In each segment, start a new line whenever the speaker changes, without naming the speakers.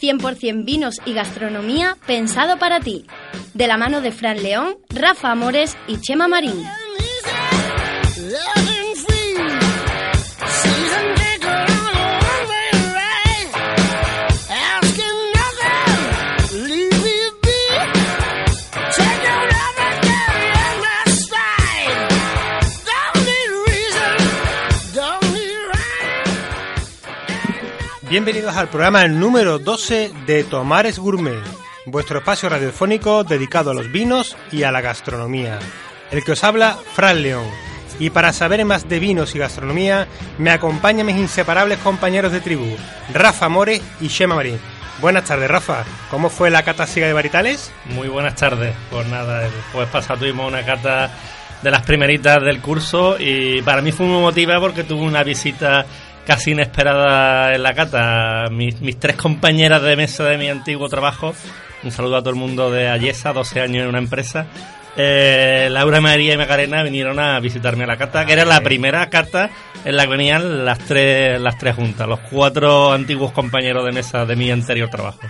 100% vinos y gastronomía pensado para ti. De la mano de Fran León, Rafa Amores y Chema Marín.
Bienvenidos al programa número 12 de Tomares Gourmet, vuestro espacio radiofónico dedicado a los vinos y a la gastronomía. El que os habla, Fran León. Y para saber más de vinos y gastronomía, me acompañan mis inseparables compañeros de tribu, Rafa More y Shema Marín. Buenas tardes, Rafa. ¿Cómo fue la cata siga de varitales?
Muy buenas tardes. Pues nada, el jueves pasado tuvimos una cata de las primeritas del curso y para mí fue muy emotiva porque tuve una visita casi inesperada en la cata. Mis, mis, tres compañeras de mesa de mi antiguo trabajo, un saludo a todo el mundo de Ayesa, 12 años en una empresa. Eh, Laura, María y Macarena vinieron a visitarme a la cata, que era la primera cata en la que venían las tres, las tres juntas, los cuatro antiguos compañeros de mesa de mi anterior trabajo.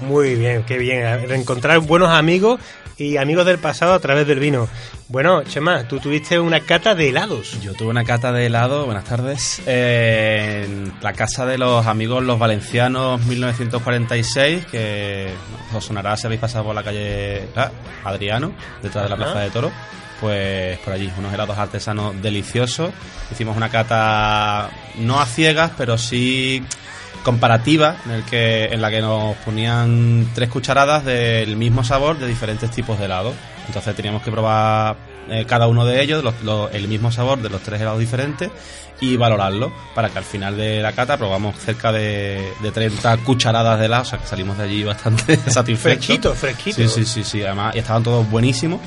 Muy bien, qué bien. Reencontrar buenos amigos y amigos del pasado a través del vino. Bueno, Chema, tú tuviste una cata de helados.
Yo tuve una cata de helado, buenas tardes, eh, en la casa de los amigos Los Valencianos 1946, que os sonará si habéis pasado por la calle ah, Adriano, detrás de la Plaza de Toro. Pues por allí, unos helados artesanos deliciosos. Hicimos una cata no a ciegas, pero sí comparativa en, el que, en la que nos ponían tres cucharadas del mismo sabor de diferentes tipos de helado. Entonces teníamos que probar eh, cada uno de ellos, los, los, el mismo sabor de los tres helados diferentes y valorarlo para que al final de la cata probamos cerca de, de 30 cucharadas de helado, o sea que salimos de allí bastante satisfechos.
Fresquito, fresquito.
Sí, sí, sí, sí, además y estaban todos buenísimos.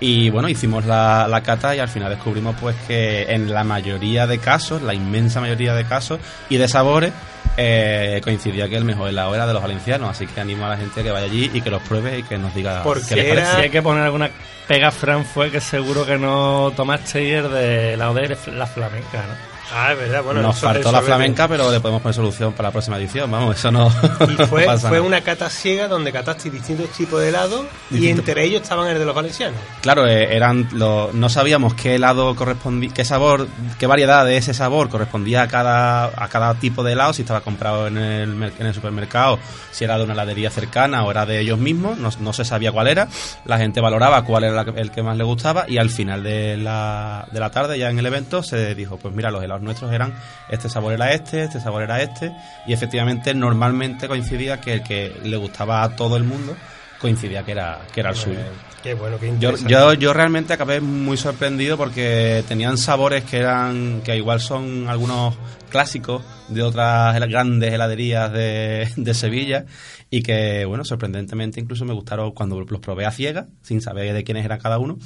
Y bueno, hicimos la, la, cata y al final descubrimos pues que en la mayoría de casos, la inmensa mayoría de casos y de sabores, eh, coincidía que el mejor helado era de los valencianos. Así que animo a la gente que vaya allí y que los pruebe y que nos diga
Porque
qué les
era...
parece.
Si hay que poner alguna pega, Fran, fue que seguro que no tomaste el de la de la flamenca, ¿no?
Ah, es verdad, bueno.
Nos
eso,
faltó
eso
la flamenca, pero le podemos poner solución para la próxima edición. Vamos, eso no.
Y fue, una cata ciega donde cataste distintos tipos de helado y entre ellos estaban el de los valencianos.
Claro, eh, eran los- no sabíamos qué helado correspondía, qué sabor, qué variedad de ese sabor correspondía a cada, a cada tipo de helado, si estaba comprado en el, en el supermercado, si era de una heladería cercana o era de ellos mismos, no, no se sabía cuál era, la gente valoraba cuál era la el que más le gustaba y al final de la, de la tarde, ya en el evento, se dijo, pues mira, los helados nuestros eran, este sabor era este, este sabor era este, y efectivamente normalmente coincidía que el que le gustaba a todo el mundo coincidía que era, que era el suyo.
Qué bueno, qué
Yo, yo, yo realmente acabé muy sorprendido porque tenían sabores que eran que igual son algunos clásicos de otras grandes heladerías de, de Sevilla y que, bueno, sorprendentemente incluso me gustaron cuando los probé a ciegas, sin saber de quiénes eran cada uno,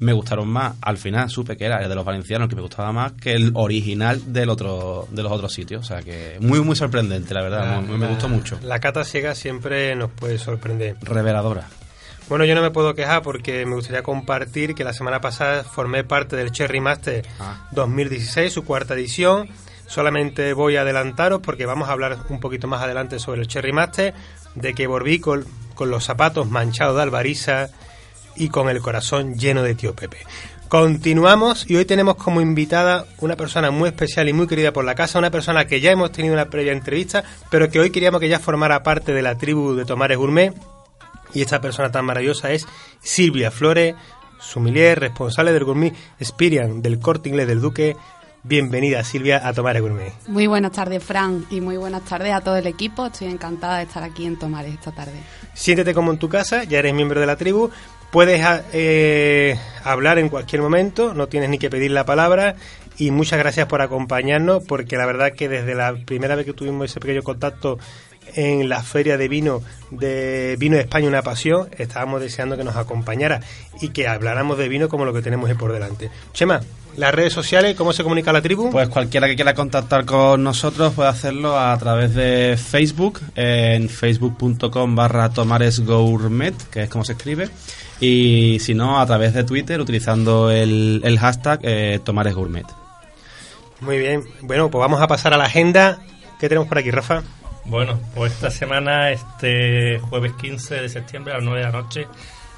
me gustaron más, al final supe que era el de los valencianos que me gustaba más que el original del otro de los otros sitios, o sea que muy muy sorprendente, la verdad,
La-
me gustó mucho.
La cata ciega siempre nos puede sorprender.
Reveladora.
Bueno, yo no me puedo quejar porque me gustaría compartir que la semana pasada formé parte del Cherry Master
Ah.
2016, su cuarta edición. Solamente voy a adelantaros porque vamos a hablar un poquito más adelante sobre el Cherry Master, de que volví con, los zapatos manchados de albariza y con el corazón lleno de tío Pepe. Continuamos y hoy tenemos como invitada una persona muy especial y muy querida por la casa, una persona que ya hemos tenido una previa entrevista, pero que hoy queríamos que ya formara parte de la tribu de Tomares Gourmet. Y esta persona tan maravillosa es Silvia Flores, sumilier, responsable del Gourmet Experian del Corte Inglés del Duque. Bienvenida, Silvia, a Tomares Gourmet.
Muy buenas tardes, Fran, y muy buenas tardes a todo el equipo. Estoy encantada de estar aquí en Tomares esta tarde.
Siéntete como en tu casa, ya eres miembro de la tribu. Puedes a- eh, hablar en cualquier momento, no tienes ni que pedir la palabra. Y muchas gracias por acompañarnos, porque la verdad que desde la primera vez que tuvimos ese pequeño contacto en la feria de vino de Vino de España Una Pasión. Estábamos deseando que nos acompañara y que habláramos de vino como lo que tenemos ahí por delante. Chema, las redes sociales, ¿cómo se comunica la tribu?
Pues cualquiera que quiera contactar con nosotros puede hacerlo a través de Facebook, en facebook.com barra tomaresgourmet, que es como se escribe, y si no, a través de Twitter utilizando el, el hashtag eh, tomaresgourmet.
Muy bien, bueno, pues vamos a pasar a la agenda. ¿Qué tenemos por aquí, Rafa?
Bueno, pues esta semana, este jueves 15 de septiembre a las 9 de la noche,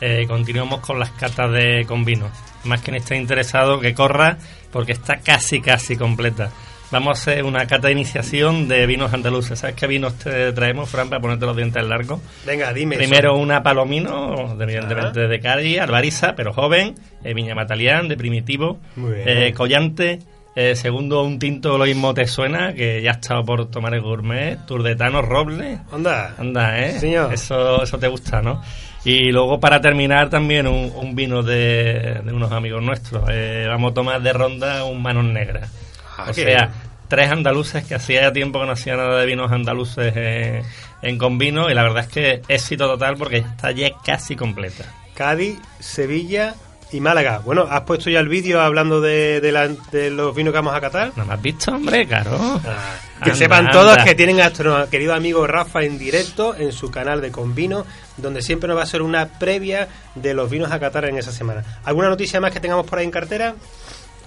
eh, continuamos con las catas de con vino. Más quien esté interesado que corra porque está casi, casi completa. Vamos a hacer una cata de iniciación de vinos andaluces. ¿Sabes qué vinos te traemos, Fran, para ponerte los dientes largos?
Venga, dime.
Primero una palomino, evidentemente de Cádiz, Albariza, pero joven, eh, Viña Matalián, de Primitivo,
Muy bien.
eh, Collante, eh, segundo un tinto lo mismo te suena, que ya ha estado por tomar el gourmet, Turdetano Roble,
Onda.
anda, ¿eh?
Señor.
Eso, eso te gusta, ¿no? Y luego para terminar también un, un vino de, de unos amigos nuestros. Eh, vamos a tomar de ronda un Manos Negras.
Ah,
o
qué
sea,
bien.
tres andaluces que hacía ya tiempo que no hacía nada de vinos andaluces eh, en Convino y la verdad es que éxito total porque ya está ya casi completa.
Cádiz, Sevilla y Málaga. Bueno, ¿has puesto ya el vídeo hablando de, de la- de los vinos que vamos a catar?
¿No me has visto, hombre? Claro.
Que
Anda,
sepan
anda.
todos que tienen a nuestro querido amigo Rafa en directo en su canal de Convino, donde siempre nos va a hacer una previa de los vinos a catar en esa semana. ¿Alguna noticia más que tengamos por ahí en cartera?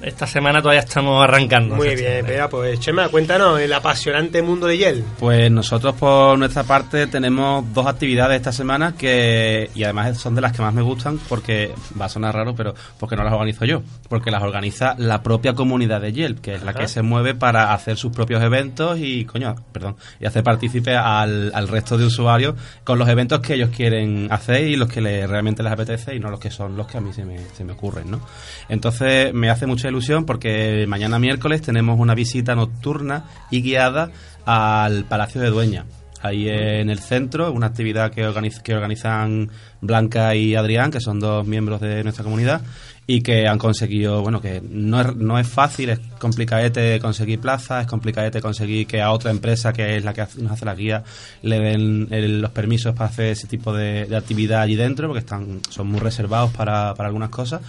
Esta semana todavía estamos arrancando.
Muy bien, espera, pues Chema, cuéntanos el apasionante mundo de Yel.
Pues nosotros por nuestra parte tenemos dos actividades esta semana que y además son de las que más me gustan porque va a sonar raro, pero porque no las organizo yo, porque las organiza la propia comunidad de Yelp, que es la que se mueve para hacer sus propios eventos y coño, perdón, y hacer partícipe al, al resto de usuarios con los eventos que ellos quieren hacer y los que le- realmente les apetece y no los que son los que a mí se me, se me ocurren, ¿no? Entonces me hace mucha ilusión porque mañana miércoles tenemos una visita nocturna y guiada al Palacio de Dueña. Ahí en el centro, una actividad que, organiz- que organizan Blanca y Adrián, que son dos miembros de nuestra comunidad, y que han conseguido, bueno, que no es, no es fácil, es complicadete conseguir plazas, es complicadete conseguir que a otra empresa, que es la que hace- nos hace la guía, le den el- los permisos para hacer ese tipo de, actividad allí dentro, porque están son muy reservados para, para algunas cosas.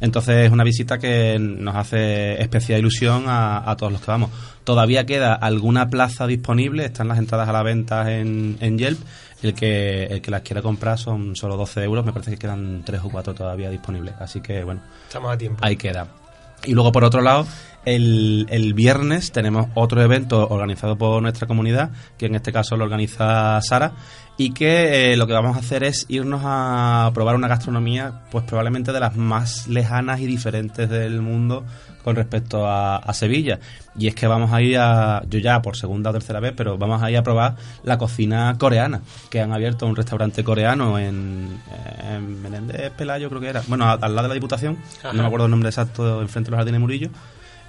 Entonces es una visita que nos hace especial ilusión a, a todos los que vamos. Todavía queda alguna plaza disponible, están las entradas a la venta en, en Yelp. El que, el que las quiera comprar son solo 12 euros, me parece que quedan 3 o 4 todavía disponibles. Así que bueno,
Estamos a tiempo.
ahí queda. Y luego, por otro lado, el, el viernes tenemos otro evento organizado por nuestra comunidad, que en este caso lo organiza Sara, y que eh, lo que vamos a hacer es irnos a probar una gastronomía, pues probablemente de las más lejanas y diferentes del mundo con respecto a, a Sevilla. Y es que vamos a ir a, yo ya por segunda o tercera vez, pero vamos a ir a probar la cocina coreana, que han abierto un restaurante coreano en, en Menéndez Pelayo, creo que era. Bueno, al lado de la Diputación,
Ajá.
no me acuerdo el nombre exacto, enfrente de los Jardines Murillo.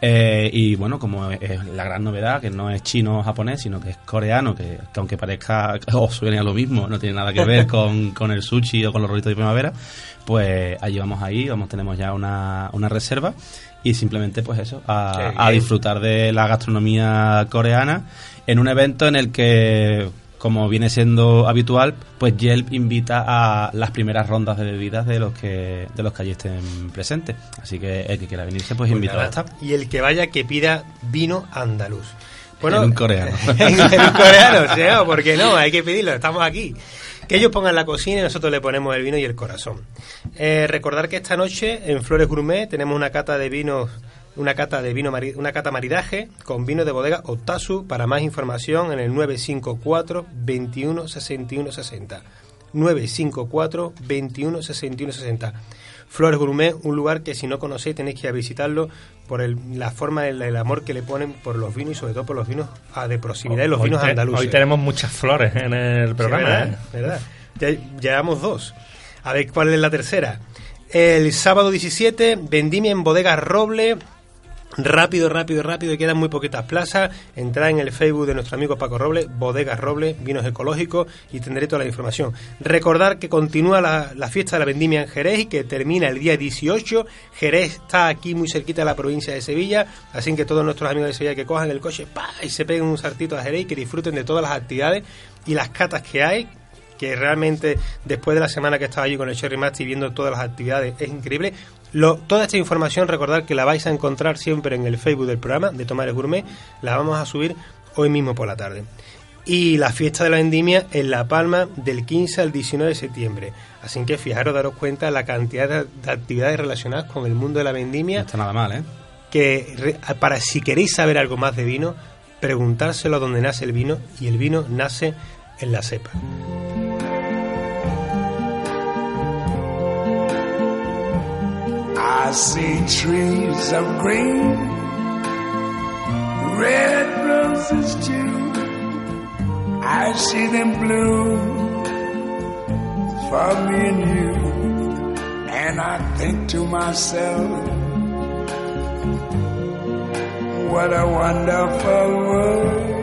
Eh, y bueno, como es, la gran novedad, que no es chino o japonés, sino que es coreano, que, que aunque parezca o suene a lo mismo, no tiene nada que ver con, con el sushi o con los rollitos de primavera, pues allí vamos ahí, vamos, tenemos ya una, una reserva y simplemente pues eso, a, a disfrutar de la gastronomía coreana en un evento en el que como viene siendo habitual, pues Yelp invita a las primeras rondas de bebidas de los que de los que allí estén presentes. Así que el que quiera venirse, pues,
Pues
invitado
nada,
está.
Y el que vaya que pida vino andaluz.
En un coreano.
en, en un coreano, sí. ¿por qué no? Hay que pedirlo, estamos aquí. Que ellos pongan la cocina y nosotros le ponemos el vino y el corazón. Eh, recordar que esta noche en Flores Gourmet tenemos una cata de vinos, una cata de vino, una cata maridaje con vino de bodega Otasu. Para más información en el 954 21 61 60. 954 21 61 60. Flores Gourmet, un lugar que si no conocéis tenéis que ir a visitarlo por el- la forma, el, el amor que le ponen por los vinos y sobre todo por los vinos ah, de proximidad y los
Hoy
vinos
te-
andaluces.
Hoy tenemos muchas flores en el
Sí,
programa.
¿verdad?
¿eh?
¿verdad? Ya llevamos dos. A ver cuál es la tercera. El sábado 17, vendimia en Bodegas Roble. Rápido, rápido, rápido, quedan muy poquitas plazas. Entrad en el Facebook de nuestro amigo Paco Roble, Bodegas Roble, vinos ecológicos y tendré toda la información. Recordar que continúa la, la fiesta de la vendimia en Jerez y que termina el día 18. Jerez está aquí muy cerquita de la provincia de Sevilla, así que todos nuestros amigos de Sevilla que cojan el coche ¡pa! y se peguen un saltito a Jerez y que disfruten de todas las actividades y las catas que hay, que realmente después de la semana que estaba allí con el Cherry Master y viendo todas las actividades es increíble. Lo, toda esta información, recordad que la vais a encontrar siempre en el Facebook del programa de Tomares Gourmet, la vamos a subir hoy mismo por la tarde. Y la fiesta de la vendimia en La Palma del 15 al 19 de septiembre. Así que fijaros, daros cuenta la cantidad de, de actividades relacionadas con el mundo de la vendimia.
No está nada mal, ¿eh?
Que para si queréis saber algo más de vino, preguntárselo a donde nace el vino y el vino nace en la cepa.
I see trees of green, red roses too. I see them bloom for me and you. And I think to myself, what a wonderful world.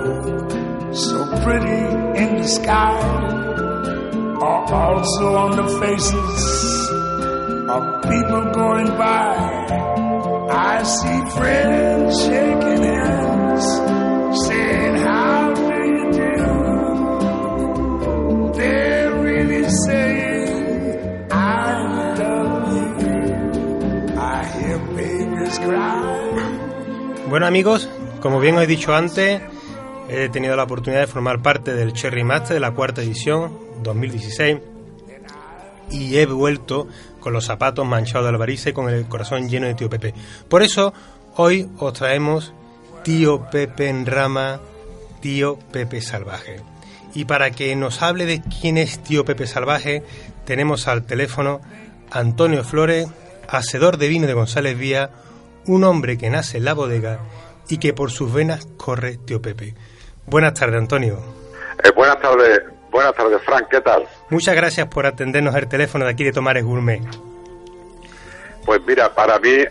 so pretty in the sky are also on the faces of people going by. I see friends shaking hands, saying, How do you do? They're really saying, I love you. I hear babies cry.
Bueno amigos, como bien he dicho antes, he tenido la oportunidad de formar parte del Cherry Master de la cuarta edición 2016 y he vuelto con los zapatos manchados de albarice y con el corazón lleno de tío Pepe. Por eso hoy os traemos tío Pepe en rama, tío Pepe salvaje. Y para que nos hable de quién es tío Pepe salvaje, tenemos al teléfono Antonio Flores, hacedor de vino de González Vía, un hombre que nace en la bodega y que por sus venas corre tío Pepe. Buenas tardes, Antonio.
Eh, buenas tardes, buenas tardes, Frank, ¿qué tal?
Muchas gracias por atendernos el teléfono de aquí de Tomares Gourmet.
Pues mira, para mí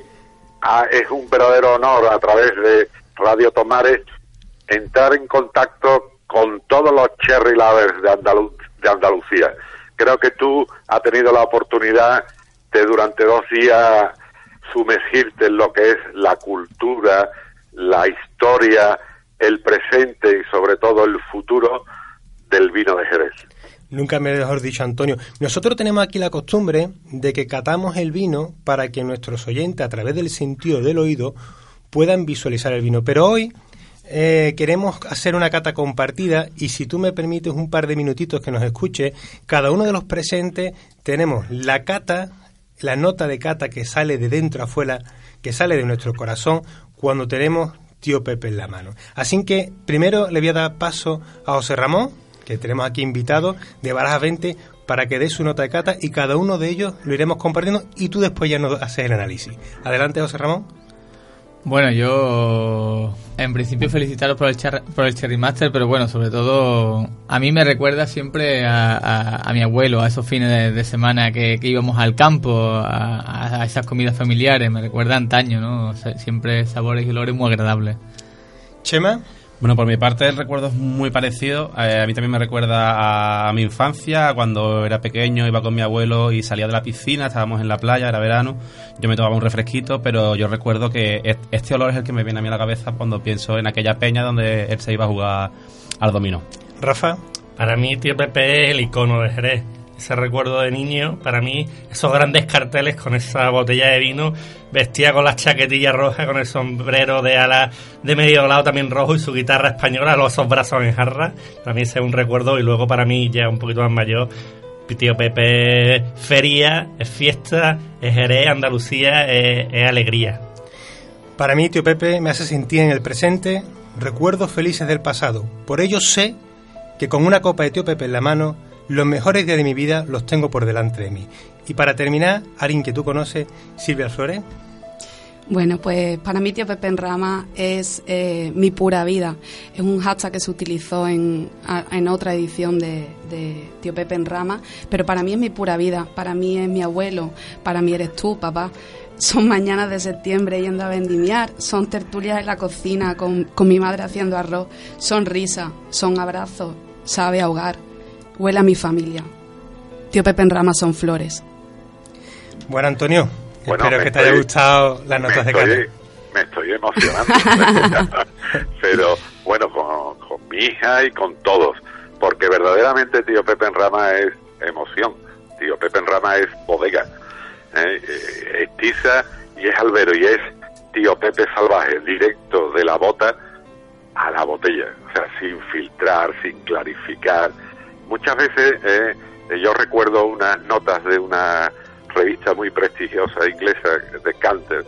ah, es un verdadero honor a través de Radio Tomares entrar en contacto con todos los cherry lovers de, Andalu- de Andalucía. Creo que tú has tenido la oportunidad de durante dos días sumergirte en lo que es la cultura, la historia, el presente y sobre todo el futuro del vino de Jerez.
Nunca me mejor dicho, Antonio. Nosotros tenemos aquí la costumbre de que catamos el vino para que nuestros oyentes, a través del sentido del oído, puedan visualizar el vino. Pero hoy eh, queremos hacer una cata compartida y si tú me permites un par de minutitos que nos escuche, cada uno de los presentes tenemos la cata, la nota de cata que sale de dentro afuera, que sale de nuestro corazón cuando tenemos tío Pepe en la mano. Así que primero le voy a dar paso a José Ramón, que tenemos aquí invitado de Baraja 20, para que dé su nota de cata y cada uno de ellos lo iremos compartiendo y tú después ya nos haces el análisis. Adelante, José Ramón.
Bueno, yo en principio felicitaros por el, por el Cherry Master, pero bueno, sobre todo a mí me recuerda siempre a, a- mi abuelo, a esos fines de, semana que, íbamos al campo, a, a esas comidas familiares, me recuerda antaño, ¿no? Siempre sabores y olores muy agradables.
Chema.
Bueno, por mi parte el recuerdo es muy parecido. Eh, a mí también me recuerda a, a mi infancia, cuando era pequeño, iba con mi abuelo y salía de la piscina, estábamos en la playa, era verano, yo me tomaba un refresquito, pero yo recuerdo que est- este olor es el que me viene a mí a la cabeza cuando pienso en aquella peña donde él se iba a jugar al dominó.
Rafa.
Para mí, tío Pepe es el icono de Jerez. Ese recuerdo de niño, para mí, esos grandes carteles con esa botella de vino, vestía con la chaquetilla roja, con el sombrero de ala de medio lado también rojo y su guitarra española, los esos brazos en jarra. Para mí es un recuerdo y luego para mí, ya un poquito más mayor, tío Pepe feria, es fiesta, es Jerez, Andalucía, es, es alegría.
Para mí, tío Pepe me hace sentir en el presente recuerdos felices del pasado. Por ello sé que con una copa de tío Pepe en la mano, los mejores días de mi vida los tengo por delante de mí. Y para terminar, alguien que tú conoces, Silvia Flores.
Bueno, pues para mí Tío Pepe en Rama es eh, mi pura vida. Es un hashtag que se utilizó en, en otra edición de, Tío Pepe en Rama, pero para mí es mi pura vida. Para mí es mi abuelo, para mí eres tú, papá. Son mañanas de septiembre yendo a vendimiar, son tertulias en la cocina con, con mi madre haciendo arroz, son risas, son abrazos, sabe ahogar, huele a mi familia. Tío Pepe en Rama son flores.
Bueno, Antonio, Espero que te haya gustado las notas de
estoy, Me estoy emocionando. Pero bueno, con, mi hija y con todos. Porque verdaderamente Tío Pepe en Rama es emoción. Tío Pepe en Rama es bodega. ¿eh? Eh, es tiza y es albero y es Tío Pepe salvaje, directo de la bota a la botella. O sea, sin filtrar, sin clarificar. Muchas veces eh, yo recuerdo unas notas de una revista muy prestigiosa inglesa de Canter,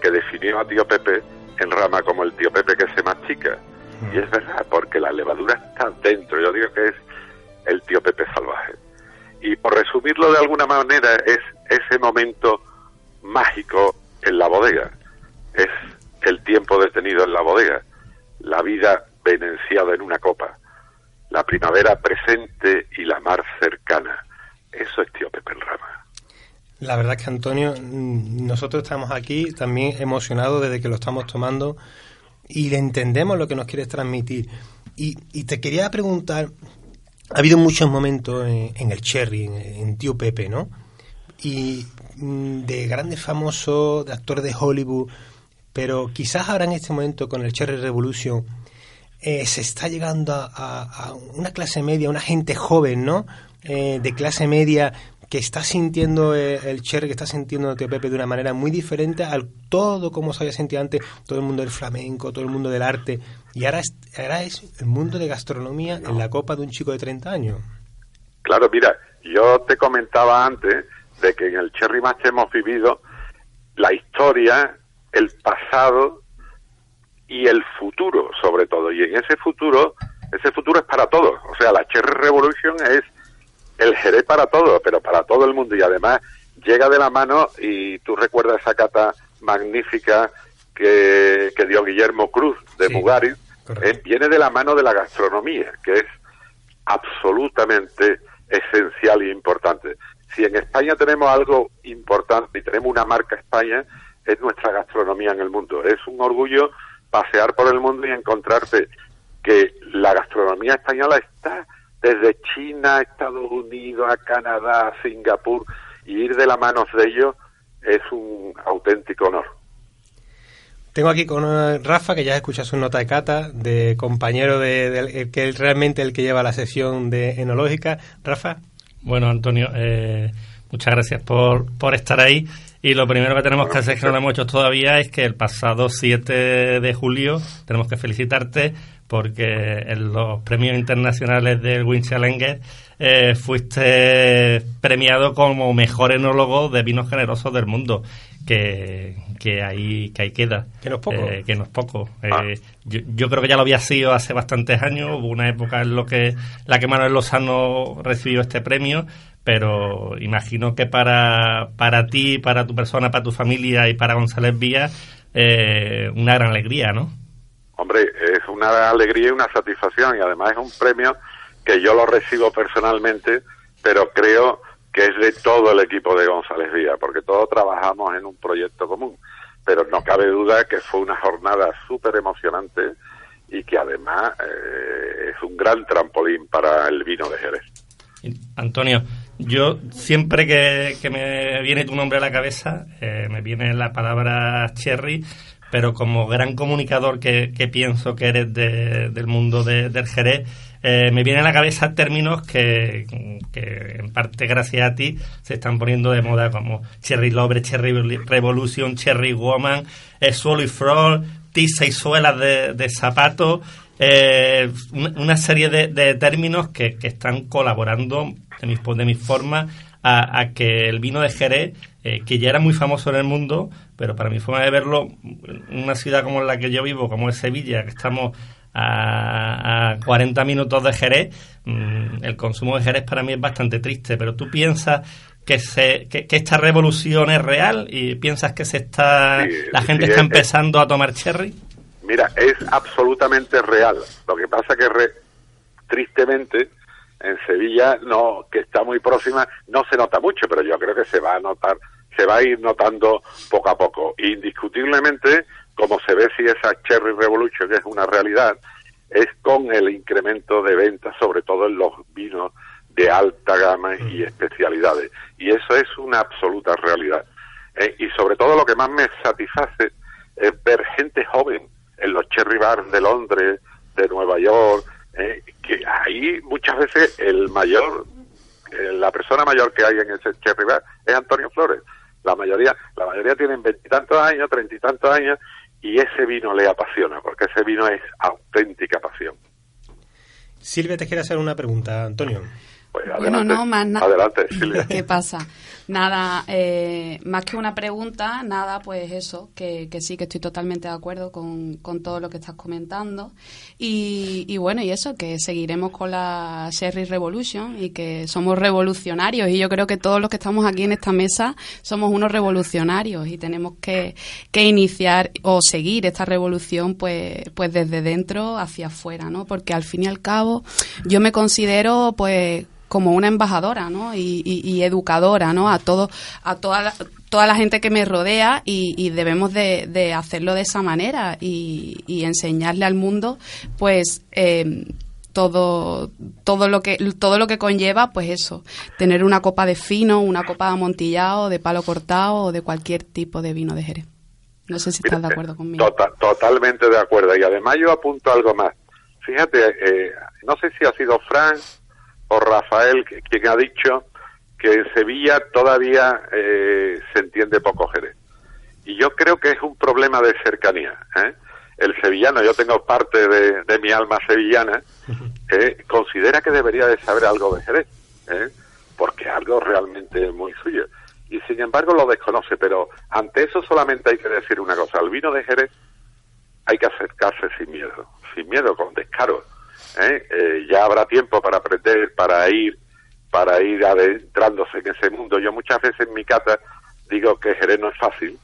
que definió a Tío Pepe en rama como el Tío Pepe que se machica. Y es verdad, porque la levadura está dentro. Yo digo que es el Tío Pepe salvaje. Y por resumirlo de alguna manera, es ese momento mágico en la bodega. Es el tiempo detenido en la bodega. La vida venenciada en una copa. La primavera presente y la mar cercana. Eso es Tío Pepe en rama.
La verdad es que Antonio, mm, nosotros estamos aquí también emocionados desde que lo estamos tomando y le entendemos lo que nos quieres transmitir. Y, te quería preguntar, ha habido muchos momentos en, el Cherry, en, Tío Pepe, ¿no? Y mm, de grandes famosos, de actores de Hollywood, pero quizás ahora en este momento con el Cherry Revolution eh, se está llegando a, una clase media, una gente joven, ¿no? Eh, de clase media que está sintiendo eh, el Cher, que está sintiendo el tío Pepe de una manera muy diferente al todo como se había sentido antes, todo el mundo del flamenco, todo el mundo del arte, y ahora es, ahora es el mundo de gastronomía en la copa de un chico de 30 años.
Claro, mira, yo te comentaba antes de que en el Cherry Match hemos vivido la historia, el pasado y el futuro, sobre todo. Y en ese futuro, ese futuro es para todos. O sea, la Cherry Revolution es el Jerez para todo, pero para todo el mundo y además llega de la mano y tú recuerdas esa cata magnífica que, dio Guillermo Cruz de Mugaris, eh, viene de la mano de la gastronomía, que es absolutamente esencial e importante. Si en España tenemos algo importante y tenemos una marca España, es nuestra gastronomía en el mundo. Es un orgullo pasear por el mundo y encontrarte que la gastronomía española está desde China a Estados Unidos, a Canadá, a Singapur, y ir de la mano de ellos es un auténtico honor.
Tengo aquí con eh, Rafa, que ya escucha su nota de cata, de compañero de, que es realmente el que lleva la sesión de enológica. Rafa.
Bueno, Antonio, eh, muchas gracias por, por estar ahí. Y lo primero que tenemos que hacer, que no lo hemos hecho todavía, es que el pasado 7 de julio tenemos que felicitarte porque en los premios internacionales del Win Challenger eh, fuiste premiado como mejor enólogo de vinos generosos del mundo. Que, que ahí que ahí queda
que no es poco
eh, que no es poco ah. eh, yo, creo que ya lo había sido hace bastantes años hubo una época en lo que la que Manuel Lozano recibió este premio pero imagino que para para ti para tu persona para tu familia y para González Vía una gran alegría no
Hombre, es una alegría y una satisfacción y además es un premio que yo lo recibo personalmente, pero creo que es de todo el equipo de González Vía, porque todos trabajamos en un proyecto común. Pero no cabe duda que fue una jornada súper emocionante y que además eh, es un gran trampolín para el vino de Jerez.
Antonio, yo siempre que, me viene tu nombre a la cabeza, eh, me viene la palabra cherry pero como gran comunicador que, pienso que eres del mundo del Jerez, eh, me vienen a la cabeza términos que, en parte gracias a ti se están poniendo de moda como Cherry Lover, Cherry Revolution, Cherry Woman, eh, Suelo y Frog, tiza y suelas de, de zapatos, eh, una serie de, términos que, están colaborando de mis, de mis formas a, que el vino de Jerez, eh, que ya era muy famoso en el mundo, pero para mi forma de verlo, una ciudad como la que yo vivo, como es Sevilla, que estamos a, 40 minutos de Jerez, mm, el consumo de Jerez para mí es bastante triste, pero tú piensas que, se, que, esta revolución es real y piensas que se está la gente está empezando a tomar cherry?
Mira, es absolutamente real. Lo que pasa que tristemente en Sevilla no que está muy próxima no se nota mucho, pero yo creo que se va a notar, se va a ir notando poco a poco. Indiscutiblemente, como se ve si esa Cherry Revolution que es una realidad, es con el incremento de ventas, sobre todo en los vinos de alta gama y mm. especialidades. Y eso es una absoluta realidad. Eh, y sobre todo lo que más me satisface es ver gente joven en los cherry bars de Londres, de Nueva York, eh, que ahí muchas veces el mayor, eh, la persona mayor que hay en ese cherry bar es Antonio Flores. La mayoría, la mayoría tienen veintitantos años, treinta y tantos años, y ese vino le apasiona, porque ese vino es auténtica pasión.
Silvia te quiere hacer una pregunta, Antonio.
Pues bueno, no, más nada. Adelante, Silvia.
¿Qué pasa? Nada, eh, más que una pregunta, nada, pues eso, que, que sí, que estoy totalmente de acuerdo con, con todo lo que estás comentando. Y, y, bueno, y eso, que seguiremos con la Sherry Revolution y que somos revolucionarios. Y yo creo que todos los que estamos aquí en esta mesa somos unos revolucionarios y tenemos que, que iniciar o seguir esta revolución pues, pues desde dentro hacia afuera, ¿no? Porque al fin y al cabo yo me considero pues como una embajadora ¿no? y, educadora ¿no? a todo a toda la, toda la gente que me rodea y, debemos de, hacerlo de esa manera y, enseñarle al mundo pues eh, todo todo lo que todo lo que conlleva pues eso tener una copa de fino una copa de amontillado de palo cortado o de cualquier tipo de vino de Jerez no sé si estás de acuerdo conmigo
tota-, totalmente de acuerdo y además yo apunto algo más fíjate eh, no sé si ha sido Frank o Rafael, quien ha dicho que en Sevilla todavía eh, se entiende poco Jerez. Y yo creo que es un problema de cercanía. ¿eh? El sevillano, yo tengo parte de, mi alma sevillana, que considera que debería de saber algo de Jerez, ¿eh? porque algo realmente muy suyo. Y sin embargo lo desconoce, pero ante eso solamente hay que decir una cosa, al vino de Jerez hay que acercarse sin miedo, sin miedo, con descaro ¿eh? Eh, ya habrá tiempo para aprender, para ir, para ir adentrándose en ese mundo. Yo muchas veces en mi cata digo que Jerez no es fácil,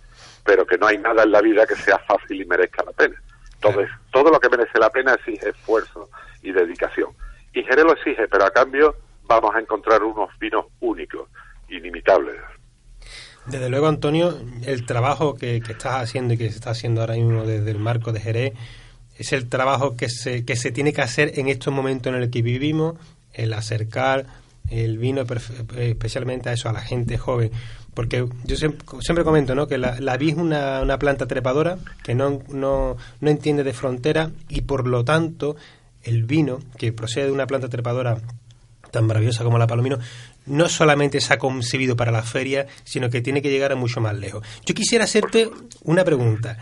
pero que no hay nada en la vida que sea fácil y merezca la pena. Entonces, todo lo que merece la pena exige esfuerzo y dedicación. Y Jerez lo exige, pero a cambio vamos a encontrar unos vinos únicos, inimitables.
Desde luego, Antonio, el trabajo que, que estás haciendo y que se está haciendo ahora mismo desde el marco de Jerez es el trabajo que se, que se tiene que hacer en estos momentos en el que vivimos, el acercar el vino especialmente a eso, a la gente joven. Porque yo siempre, comento ¿no? que la, la vid es una, una, planta trepadora que no, no, no entiende de frontera y por lo tanto el vino que procede de una planta trepadora tan maravillosa como la palomino no solamente se ha concebido para la feria, sino que tiene que llegar a mucho más lejos. Yo quisiera hacerte una pregunta.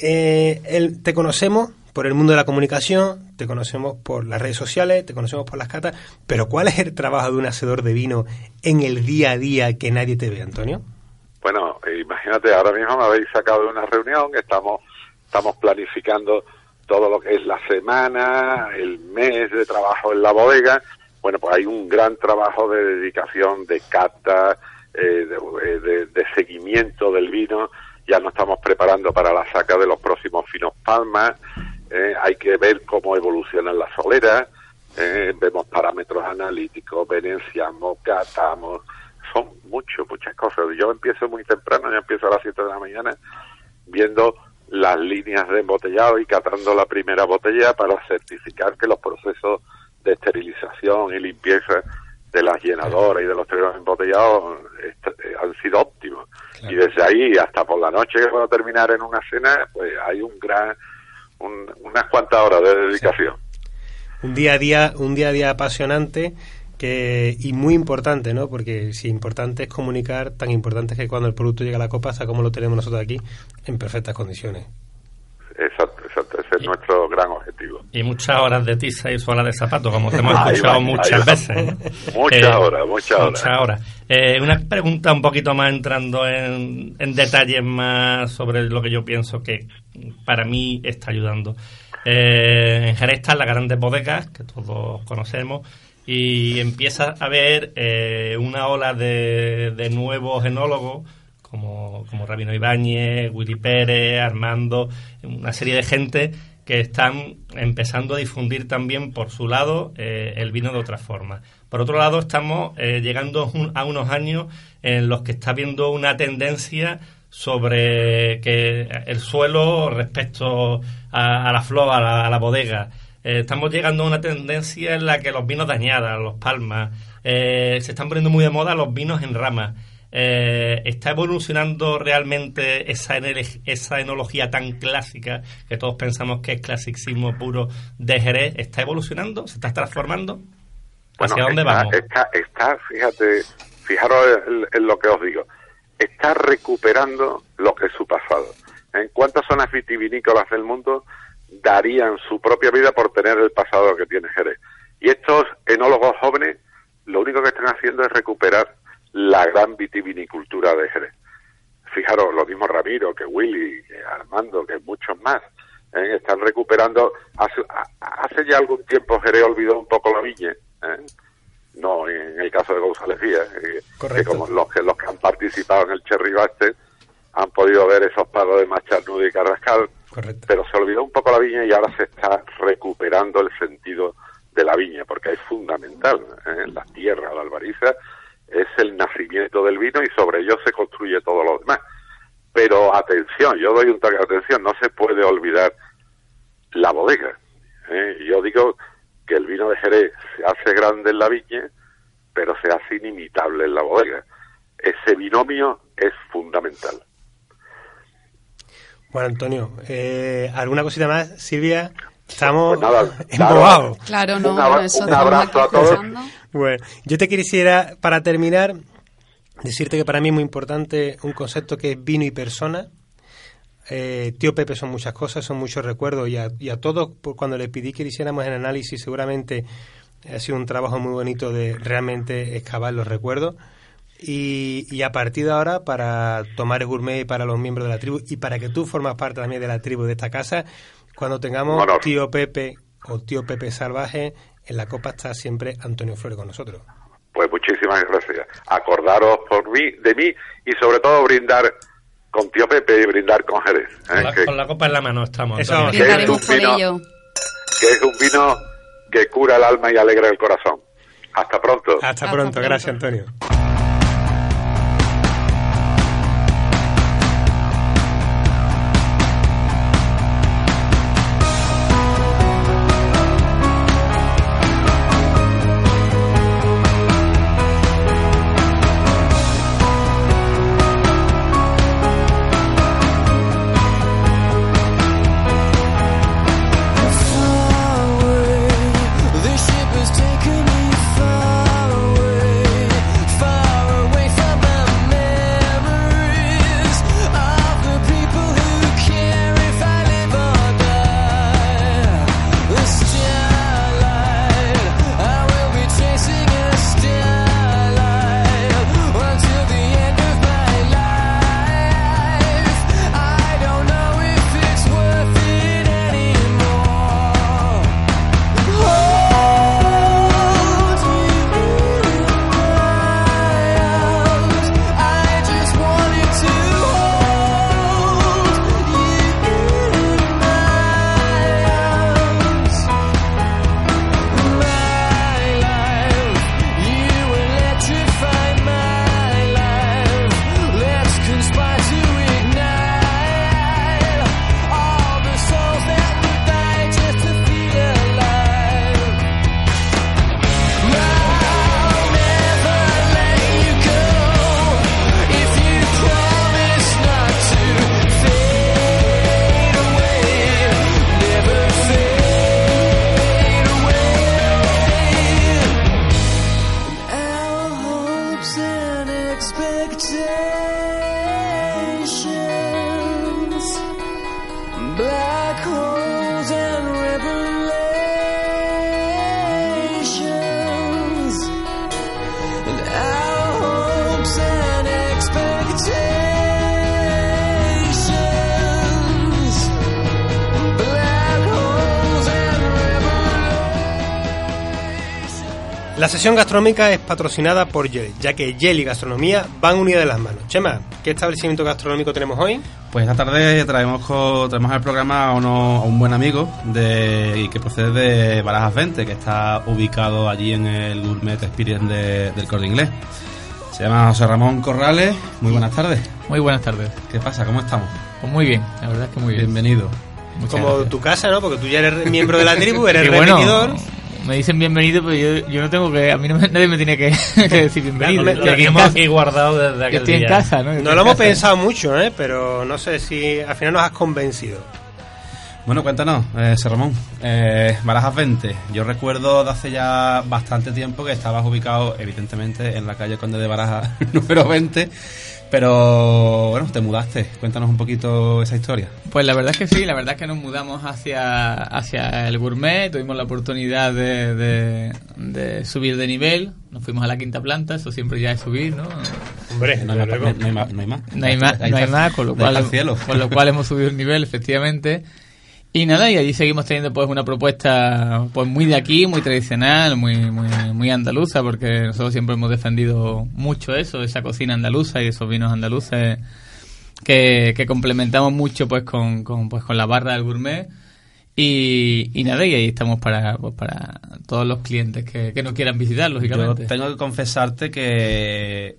Eh, te conocemos por el mundo de la comunicación, te conocemos por las redes sociales, te conocemos por las catas, pero ¿cuál es el trabajo de un hacedor de vino en el día a día que nadie te ve, Antonio?
Bueno, imagínate, ahora mismo me habéis sacado de una reunión, estamos, estamos planificando todo lo que es la semana, el mes de trabajo en la bodega. Bueno, pues hay un gran trabajo de dedicación, de cata, eh, de, de seguimiento del vino ya nos estamos preparando para la saca de los próximos finos palmas, eh, hay que ver cómo evolucionan las soleras, eh, vemos parámetros analíticos, venenciamos, catamos, son mucho, muchas cosas. Yo empiezo muy temprano, yo empiezo a las 7 de la mañana viendo las líneas de embotellado y catando la primera botella para certificar que los procesos de esterilización y limpieza de las llenadoras y de los terrenos embotellados eh, han sido óptimos. Y desde ahí hasta por la noche que puedo terminar en una cena, pues hay un gran, unas cuantas horas de dedicación.
Un día a día, un día a día apasionante que, y muy importante, ¿no? Porque si importante es comunicar, tan importante es que cuando el producto llega a la copa, hasta como lo tenemos nosotros aquí, en perfectas condiciones.
Exacto, exacto, ese es nuestro gran objetivo.
Y muchas horas de tiza y suela de zapato, como te hemos escuchado muchas veces.
Muchas eh, horas, muchas horas. Muchas horas.
Eh, una pregunta un poquito más entrando en, en detalles más sobre lo que yo pienso que para mí está ayudando. Eh, en Jerez están las grandes bodegas, que todos conocemos, y empieza a haber eh, una ola de, de nuevos enólogos, como, como Rabino Ibáñez, Willy Pérez, Armando, una serie de gente que están empezando a difundir también por su lado eh, el vino de otra forma. Por otro lado, estamos eh, llegando a unos años en los que está habiendo una tendencia sobre que el suelo respecto a, la flor, a la, bodega. Eh, estamos llegando a una tendencia en la que los vinos dañados, los palmas, se están poniendo muy de moda los vinos en rama. Eh, ¿está evolucionando realmente esa, esa enología tan clásica que todos pensamos que es clasicismo puro de Jerez? ¿Está evolucionando? ¿Se está transformando? ¿Hacia dónde vamos?
Está, está, fíjate, fijaros en, lo que os digo, está recuperando lo que es su pasado. ¿En cuántas zonas vitivinícolas del mundo darían su propia vida por tener el pasado que tiene Jerez? Y estos enólogos jóvenes lo único que están haciendo es recuperar la gran vitivinicultura de Jerez. Fijaros, lo mismo Ramiro, que Willy, que Armando, que muchos más, ¿eh? están recuperando. Hace, hace, ya algún tiempo Jerez olvidó un poco la viña, ¿eh? no en el caso de González Díaz, eh, que como los que, los que han participado en el Cherry Bastet han podido ver esos pagos de Macharnudo y Carrascal, pero se olvidó un poco la viña y ahora se está recuperando el sentido de la viña, porque es fundamental. en La tierra, la albariza, es el nacimiento del vino y sobre ello se construye todo lo demás. Pero atención, yo doy un toque de atención, no se puede olvidar la bodega. ¿eh? Yo digo que el vino de Jerez se hace grande en la viña, pero se hace inimitable en la bodega. Ese binomio es fundamental.
Bueno, Antonio, eh, ¿alguna cosita más, Silvia? Estamos pues embobados.
Claro, no,
un,
eso
un abrazo a todos.
Bueno, yo te quisiera, para terminar, decirte que para mí es muy importante un concepto que es vino y persona. Eh, tío Pepe son muchas cosas, son muchos recuerdos y a, y a todos cuando le pedí que hiciéramos el análisis seguramente ha sido un trabajo muy bonito de realmente excavar los recuerdos y, y a partir de ahora para tomar el gourmet y para los miembros de la tribu y para que tú formas parte también de la tribu de esta casa cuando tengamos tío Pepe o tío Pepe Salvaje, en la copa está siempre Antonio Flores con nosotros.
Pues muchísimas gracias. Acordaros por mí, de mí y sobre todo brindar con tío Pepe y brindar con Jerez.
¿eh? Con, la, copa en la mano estamos.
Eso, que, es un vino,
que es un vino que cura el alma y alegra el corazón. Hasta pronto.
Hasta pronto. Gracias, Antonio. Sesión gastronómica es patrocinada por Jelly, ya que Jelly y gastronomía van unidas de las manos. Chema, ¿qué establecimiento gastronómico tenemos hoy?
Pues esta tarde traemos, co- traemos al programa a, uno- a un buen amigo de, que procede de Barajas 20, que está ubicado allí en el Gourmet Experience de- del Corte Inglés. Se llama José Ramón Corrales. Muy buenas tardes.
Muy buenas tardes.
¿Qué pasa? ¿Cómo estamos?
Pues muy bien, la verdad es que muy bien.
Bienvenido.
Muchas
Como
gracias.
tu casa, ¿no? Porque tú ya eres miembro de la tribu, eres
bueno,
repetidor.
Me dicen bienvenido, pero yo, yo no tengo que. A mí no me- nadie me tiene que, que decir bienvenido.
Claro,
Que
lo
aquí en
hemos
casa-
aquí guardado desde
que
aquel
estoy en casa, ¿no?
No lo hemos pensado mucho, ¿eh? Pero no sé si al final nos has convencido.
Bueno, cuéntanos, eh, Ramón. Eh, Barajas 20. Yo recuerdo de hace ya bastante tiempo que estabas ubicado, evidentemente, en la calle Conde de Barajas número 20. Pero bueno, te mudaste. Cuéntanos un poquito esa historia.
Pues la verdad es que sí, la verdad es que nos mudamos hacia, hacia el gourmet, tuvimos la oportunidad de, de, de subir de nivel, nos fuimos a la quinta planta, eso siempre ya es subir, ¿no?
Hombre,
No hay, más,
luego-
no hay más. No hay más,
No hay más, no hay más, con lo cual, con lo cual hemos subido el nivel, efectivamente. Y nada, y allí seguimos teniendo pues una propuesta pues muy de aquí, muy tradicional, muy, muy, muy andaluza, porque nosotros siempre hemos defendido mucho eso, esa cocina andaluza y esos vinos andaluces que, que complementamos mucho pues con, con, pues con la barra del gourmet. Y, y nada, y ahí estamos para, pues, para todos los clientes que, que nos quieran visitar,
Yo
lógicamente.
tengo que confesarte que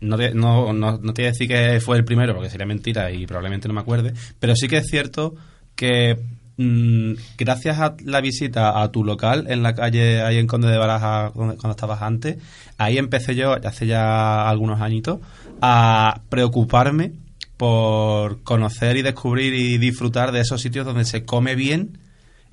no te, no, no, no te voy a decir que fue el primero, porque sería mentira y probablemente no me acuerde, pero sí que es cierto que mm, gracias a la visita a tu local en la calle, ahí en Conde de Baraja, donde- cuando estabas antes, ahí empecé yo, hace ya algunos añitos, a preocuparme por conocer y descubrir y disfrutar de esos sitios donde se come bien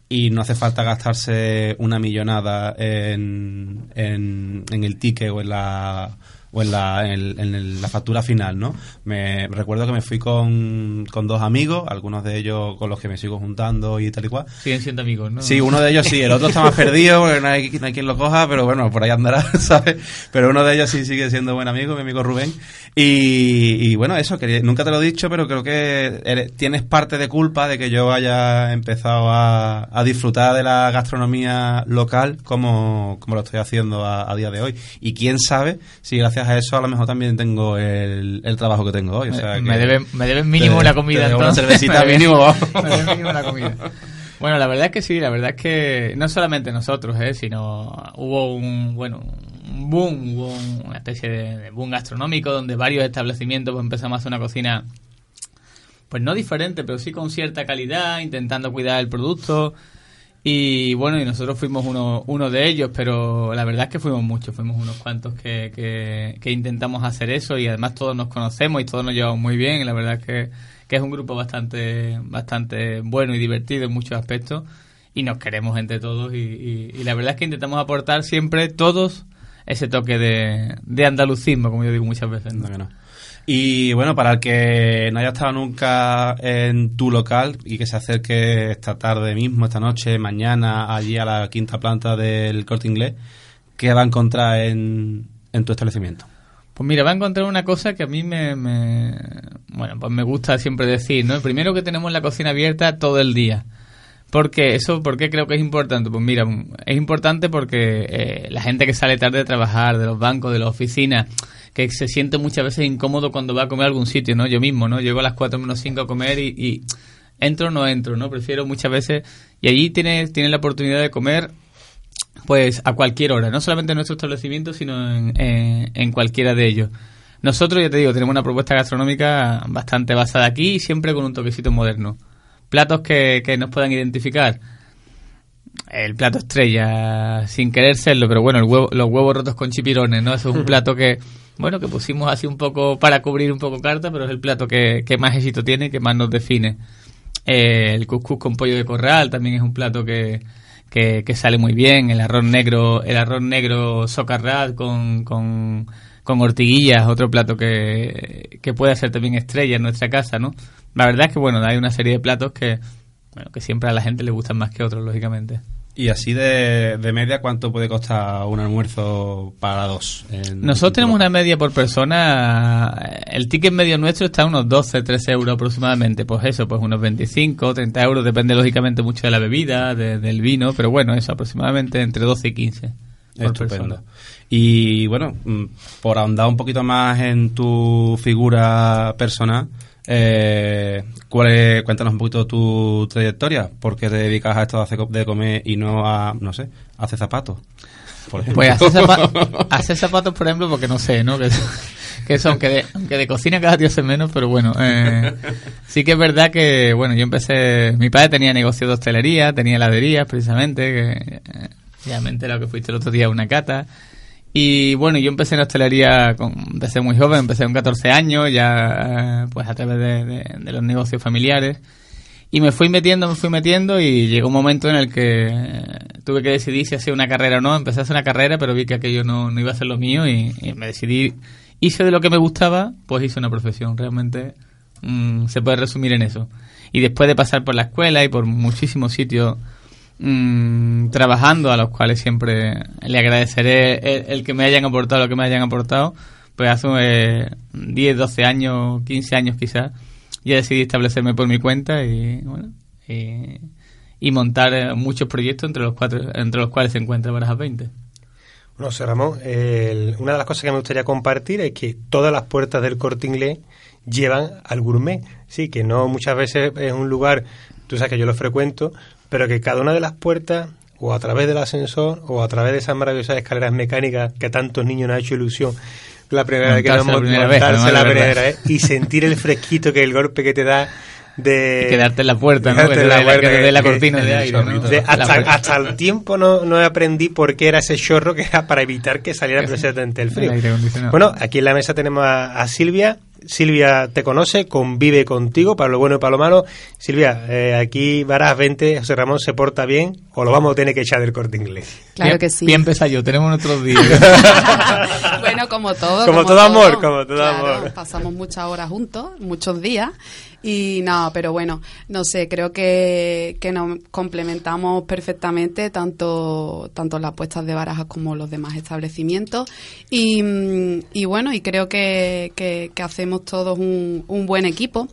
y no hace falta gastarse una millonada en, en, en el ticket o en la o en la, en, el- en la factura final, ¿no? Me recuerdo que me fui con, con dos amigos, algunos de ellos con los que me sigo juntando y tal y cual.
Siguen siendo amigos, ¿no?
Sí, uno de ellos sí, el otro está más perdido porque no hay, no hay quien lo coja, pero bueno, por ahí andará, ¿sabes? Pero uno de ellos sí sigue siendo buen amigo, mi amigo Rubén. Y, y bueno, eso, que nunca te lo he dicho, pero creo que eres- tienes parte de culpa de que yo haya empezado a, a disfrutar de la gastronomía local como, como lo estoy haciendo a, a día de hoy. Y quién sabe si gracias a eso a lo mejor también tengo el, el trabajo que tengo hoy. O sea,
me, deben, me deben mínimo
te-
una
te
comida.
debo una cervecita mínimo,
me deben mínimo una comida. Bueno, la verdad es que sí, la verdad es que no solamente nosotros, ¿eh? sino hubo un, bueno, un boom, hubo una especie de, de boom gastronómico donde varios establecimientos pues, empezamos a hacer una cocina, pues no diferente, pero sí con cierta calidad, intentando cuidar el producto. Y bueno, y nosotros fuimos uno, uno de ellos, pero la verdad es que fuimos muchos, fuimos unos cuantos que, que, que intentamos hacer eso y además todos nos conocemos y todos nos llevamos muy bien. Y la verdad es que, que es un grupo bastante, bastante bueno y divertido en muchos aspectos y nos queremos entre todos y, y- la verdad es que intentamos aportar siempre todos ese toque de, de andalucismo, como yo digo muchas veces. ¿no?
Que no. Y bueno, para el que no haya estado nunca en tu local y que se acerque esta tarde mismo, esta noche, mañana, allí a la quinta planta del corte inglés, ¿qué va a encontrar en, en tu establecimiento?
Pues mira, va a encontrar una cosa que a mí me, me- bueno, pues me gusta siempre decir, ¿no? Primero que tenemos la cocina abierta todo el día. ¿Por qué? ¿Eso por qué creo que es importante? Pues mira, es importante porque eh, la gente que sale tarde de trabajar, de los bancos, de las oficinas, que se siente muchas veces incómodo cuando va a comer a algún sitio, ¿no? Yo mismo, ¿no? Llego a las 4 menos 5 a comer y, y entro o no entro, ¿no? Prefiero muchas veces... Y allí tienes, tienes la oportunidad de comer pues a cualquier hora, no solamente en nuestro establecimiento, sino en, en- en cualquiera de ellos. Nosotros, ya te digo, tenemos una propuesta gastronómica bastante basada aquí y siempre con un toquecito moderno. Platos que, que nos puedan identificar. El plato estrella, sin querer serlo, pero bueno, el huevo, los huevos rotos con chipirones, ¿no? Eso es un plato que, bueno, que pusimos así un poco para cubrir un poco carta, pero es el plato que, que más éxito tiene y que más nos define. Eh, el cuscús con pollo de corral también es un plato que, que, que sale muy bien. El arroz negro, el arroz negro socarrat con, con, con ortiguillas, otro plato que, que puede ser también estrella en nuestra casa, ¿no? La verdad es que, bueno, hay una serie de platos que, bueno, que siempre a la gente le gustan más que otros, lógicamente.
Y así de, de media, ¿cuánto puede costar un almuerzo para dos?
Nosotros tenemos una media por persona. El ticket medio nuestro está a unos 12, 13 euros aproximadamente. Pues eso, pues unos 25, 30 euros. Depende lógicamente mucho de la bebida, de- del vino. Pero bueno, eso aproximadamente entre 12 y 15. por
Estupendo.
persona.
Y bueno, mm, por ahondar un poquito más en tu figura personal, eh, ¿cuál es- cuéntanos un poquito tu trayectoria. ¿Por qué te dedicas a esto de hacer de comer y no a, no sé, a hacer zapatos? Por.
Pues hacer, zapa- hacer zapatos, por ejemplo, porque no sé, ¿no? Que, que eso, aunque de, aunque de cocina cada día sé menos, pero bueno, eh, sí que es verdad que, bueno, yo empecé, mi padre tenía negocio de hostelería, tenía heladerías precisamente, que eh, ya me he enterado que fuiste el otro día a una cata. Y bueno, yo empecé en hostelería desde muy joven, empecé con 14 años, ya pues a través de, los negocios familiares. Y me fui metiendo, me fui metiendo y llegó un momento en el que eh, tuve que decidir si hacía una carrera o no. Empecé a hacer una carrera, pero vi que aquello no, no iba a ser lo mío y, me decidí. Hice de lo que me gustaba, pues hice una profesión. Realmente mm, se puede resumir en eso. Y después de pasar por la escuela y por muchísimos sitios mm, trabajando, a los cuales siempre le agradeceré el, que me hayan aportado lo que me hayan aportado, pues hace eh, 10, 12 años, 15 años quizás, ya decidí establecerme por mi cuenta y bueno y, montar eh, muchos proyectos entre los cuatro entre los cuales se encuentra Barajas 20
Bueno, José Ramón, el- una de las cosas que me gustaría compartir es que todas las puertas del corte inglés llevan al gourmet. Sí, que no muchas veces es un lugar, tú sabes que yo lo frecuento, pero que cada una de las puertas, o a través del ascensor, o a través de esas maravillosas escaleras mecánicas que a tantos niños nos ha hecho ilusión la primera vez que nos
Montarse la primera vez,
montarse la primera vez, y sentir el fresquito que el golpe que te da de
Y quedarte en la puerta, ¿no? te
la puerta,
la cortina de aire.
De- hasta, hasta el tiempo no, no aprendí por qué era ese chorro que era para evitar que saliera precisamente el frío.
El aire acondicionado.
Bueno, aquí en la mesa tenemos a, a Silvia. Silvia te conoce, convive contigo, para lo bueno y para lo malo. Silvia, eh, aquí Varas 20, José Ramón se porta bien o lo vamos a tener que echar del corte inglés.
Claro
Bien-
que sí.
Bien yo, tenemos nuestros días.
bueno, como todo.
Como todo amor, como todo amor.
Pasamos muchas horas juntos, muchos días. Y no, pero bueno, no sé, creo que, que nos complementamos perfectamente, tanto, tanto las puestas de barajas como los demás establecimientos. Y, y bueno, y creo que, que, que hacemos todos un, un buen equipo.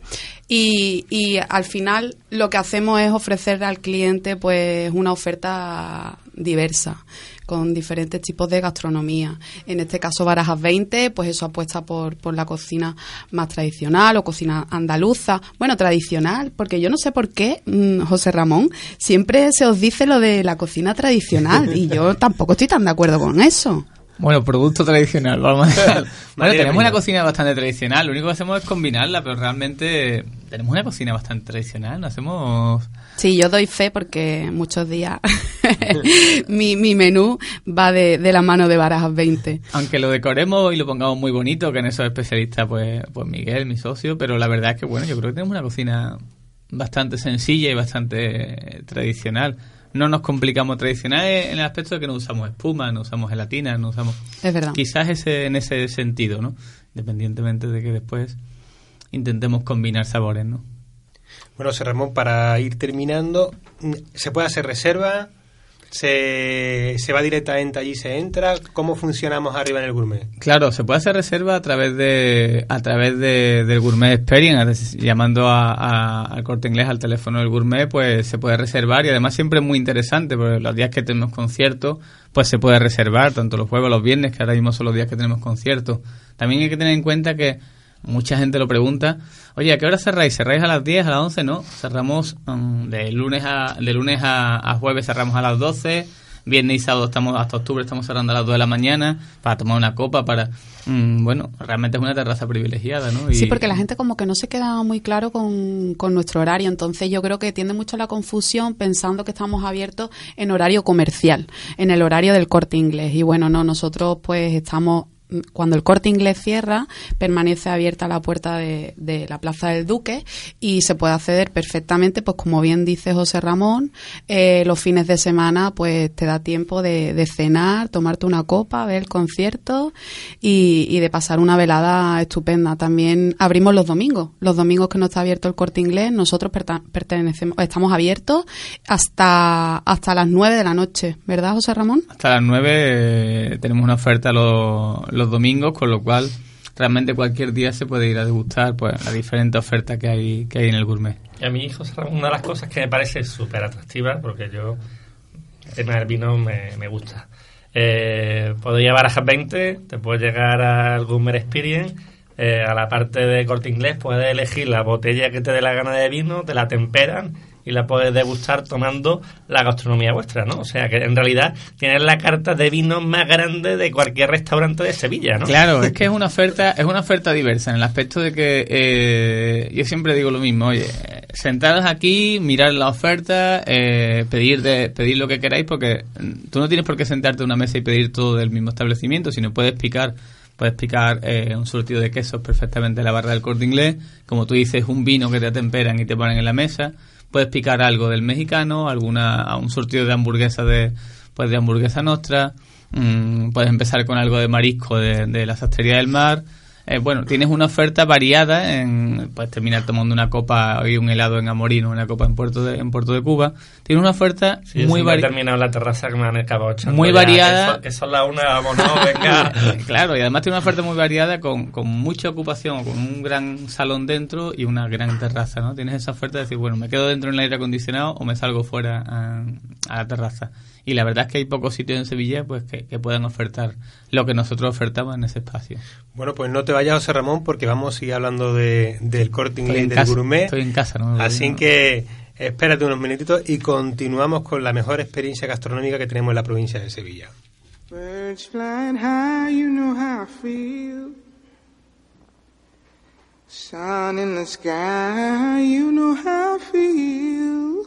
Y, y al final lo que hacemos es ofrecer al cliente pues una oferta diversa con diferentes tipos de gastronomía. En este caso, Barajas 20, pues eso apuesta por, por la cocina más tradicional o cocina andaluza. Bueno, tradicional, porque yo no sé por qué, mm, José Ramón, siempre se os dice lo de la cocina tradicional y yo tampoco estoy tan de acuerdo con eso.
Bueno, producto tradicional, vamos a Bueno,
Materia
tenemos una cocina bastante tradicional. Lo único que hacemos es combinarla, pero realmente tenemos una cocina bastante tradicional. No hacemos.
Sí, yo doy fe porque muchos días mi, mi menú va de, de la mano de Barajas 20.
Aunque lo decoremos y lo pongamos muy bonito, que en eso es especialista pues, pues Miguel, mi socio, pero la verdad es que bueno, yo creo que tenemos una cocina bastante sencilla y bastante tradicional. No nos complicamos tradicional en el aspecto de que no usamos espuma, no usamos gelatina, no usamos...
Es verdad.
Quizás ese, en ese sentido, ¿no? Independientemente de que después intentemos combinar sabores, ¿no?
Bueno, José Ramón, para ir terminando, mm, ¿se puede hacer reserva? ¿Se, se va directamente allí, se entra? ¿Cómo funcionamos arriba en el gourmet?
Claro, se puede hacer reserva a través de a través de, del Gourmet Experience, llamando a- al corte inglés al teléfono del Gourmet, pues se puede reservar y además siempre es muy interesante, porque los días que tenemos conciertos, pues se puede reservar, tanto los jueves, los viernes, que ahora mismo son los días que tenemos conciertos. También hay que tener en cuenta que mucha gente lo pregunta, oye, ¿a qué hora cerráis? ¿Cerráis a las 10, a las 11? No, cerramos mm, de lunes a de lunes a, a jueves cerramos a las 12, viernes y sábado estamos hasta octubre estamos cerrando a las 2 de la mañana para tomar una copa, para mm, bueno, realmente es una terraza privilegiada, ¿no? Y-
Sí, porque la gente como que no se queda muy claro con, con nuestro horario, entonces yo creo que tiende mucho la confusión pensando que estamos abiertos en horario comercial, en el horario del corte inglés. Y bueno, no, nosotros pues estamos cuando el corte inglés cierra, permanece abierta la puerta de, de la Plaza del Duque y se puede acceder perfectamente, pues como bien dice José Ramón, eh, los fines de semana pues te da tiempo de, cenar, tomarte una copa, ver el concierto y, de pasar una velada estupenda. También abrimos los domingos, los domingos que no está abierto el corte inglés, nosotros pertenecemos, estamos abiertos hasta, hasta las 9 de la noche, ¿verdad José Ramón?
Hasta las 9 eh, tenemos una oferta los, los domingos, con lo cual realmente cualquier día se puede ir a degustar pues la diferente oferta que hay, que hay en el gourmet.
Y a mí, José Ramón, una de las cosas que me parece súper atractiva, porque yo el tema del vino me, me gusta, Eh, podría barajar 20, te puedes llegar al Gummer Experience, eh, a la parte de corte inglés, puedes elegir la botella que te dé la gana de vino, te la temperan y la puedes degustar tomando la gastronomía vuestra, ¿no? O sea que en realidad tienes la carta de vino más grande de cualquier restaurante de Sevilla, ¿no?
Claro, es que es una oferta, es una oferta diversa en el aspecto de que eh, yo siempre digo lo mismo, oye, sentados aquí, mirar la oferta, eh, pedir de, pedir lo que queráis, porque tú no tienes por qué sentarte en una mesa y pedir todo del mismo establecimiento, sino puedes picar puedes picar eh, un surtido de quesos perfectamente en la barra del corte inglés, como tú dices, un vino que te atemperan y te ponen en la mesa, puedes picar algo del mexicano, alguna un surtido de hamburguesa de pues de hamburguesa nostra, mm, puedes empezar con algo de marisco de, de la sastrería del mar, eh, bueno, tienes una oferta variada, en, puedes terminar tomando una copa y un helado en Amorino, una copa en Puerto de, en Puerto de Cuba. Tienes una oferta muy variada.
terminado la terraza que me han acabado
Muy variada.
Que son, las una, vámonos, venga.
claro, y además tiene una oferta muy variada con, con mucha ocupación, con un gran salón dentro y una gran terraza, ¿no? Tienes esa oferta de decir, bueno, me quedo dentro en el aire acondicionado o me salgo fuera a, a la terraza y la verdad es que hay pocos sitios en Sevilla pues que, que puedan ofertar lo que nosotros ofertamos en ese espacio.
Bueno, pues no te vayas, José Ramón, porque vamos a seguir hablando de, del corte inglés del gourmet.
Estoy en casa, ¿no?
Así que espérate unos minutitos y continuamos con la mejor experiencia gastronómica que tenemos en la provincia de Sevilla. Birds flying high, you know how I feel. Sun in the sky, you know how I feel.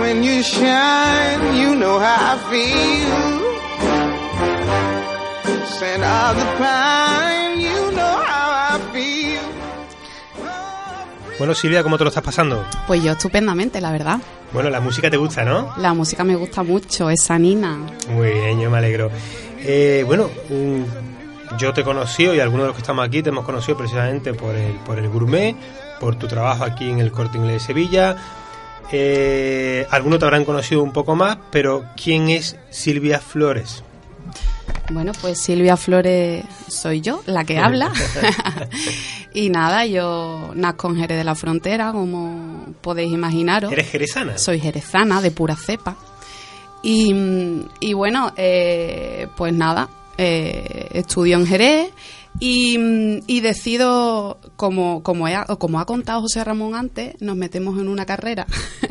When you shine, you know how I feel. Scent of the pine, you know how I feel. Bueno, Silvia, ¿cómo te lo estás pasando?
Pues yo estupendamente, la verdad.
Bueno, la música te gusta, ¿no?
La música me gusta mucho, esa Nina.
Muy bien, yo me alegro. Eh, bueno, mm, yo te he conocido y algunos de los que estamos aquí te hemos conocido precisamente por el, por el gourmet, por tu trabajo aquí en el Corte Inglés de Sevilla, eh, algunos te habrán conocido un poco más, pero ¿quién es Silvia Flores?
Bueno, pues Silvia Flores soy yo, la que habla. y nada, yo nazco en Jerez de la Frontera, como podéis imaginaros.
¿Eres jerezana?
Soy jerezana, de pura cepa. Y, bueno, eh, pues nada, eh, estudio en Jerez y, decido, como, como, como ha contado José Ramón antes, nos metemos en una carrera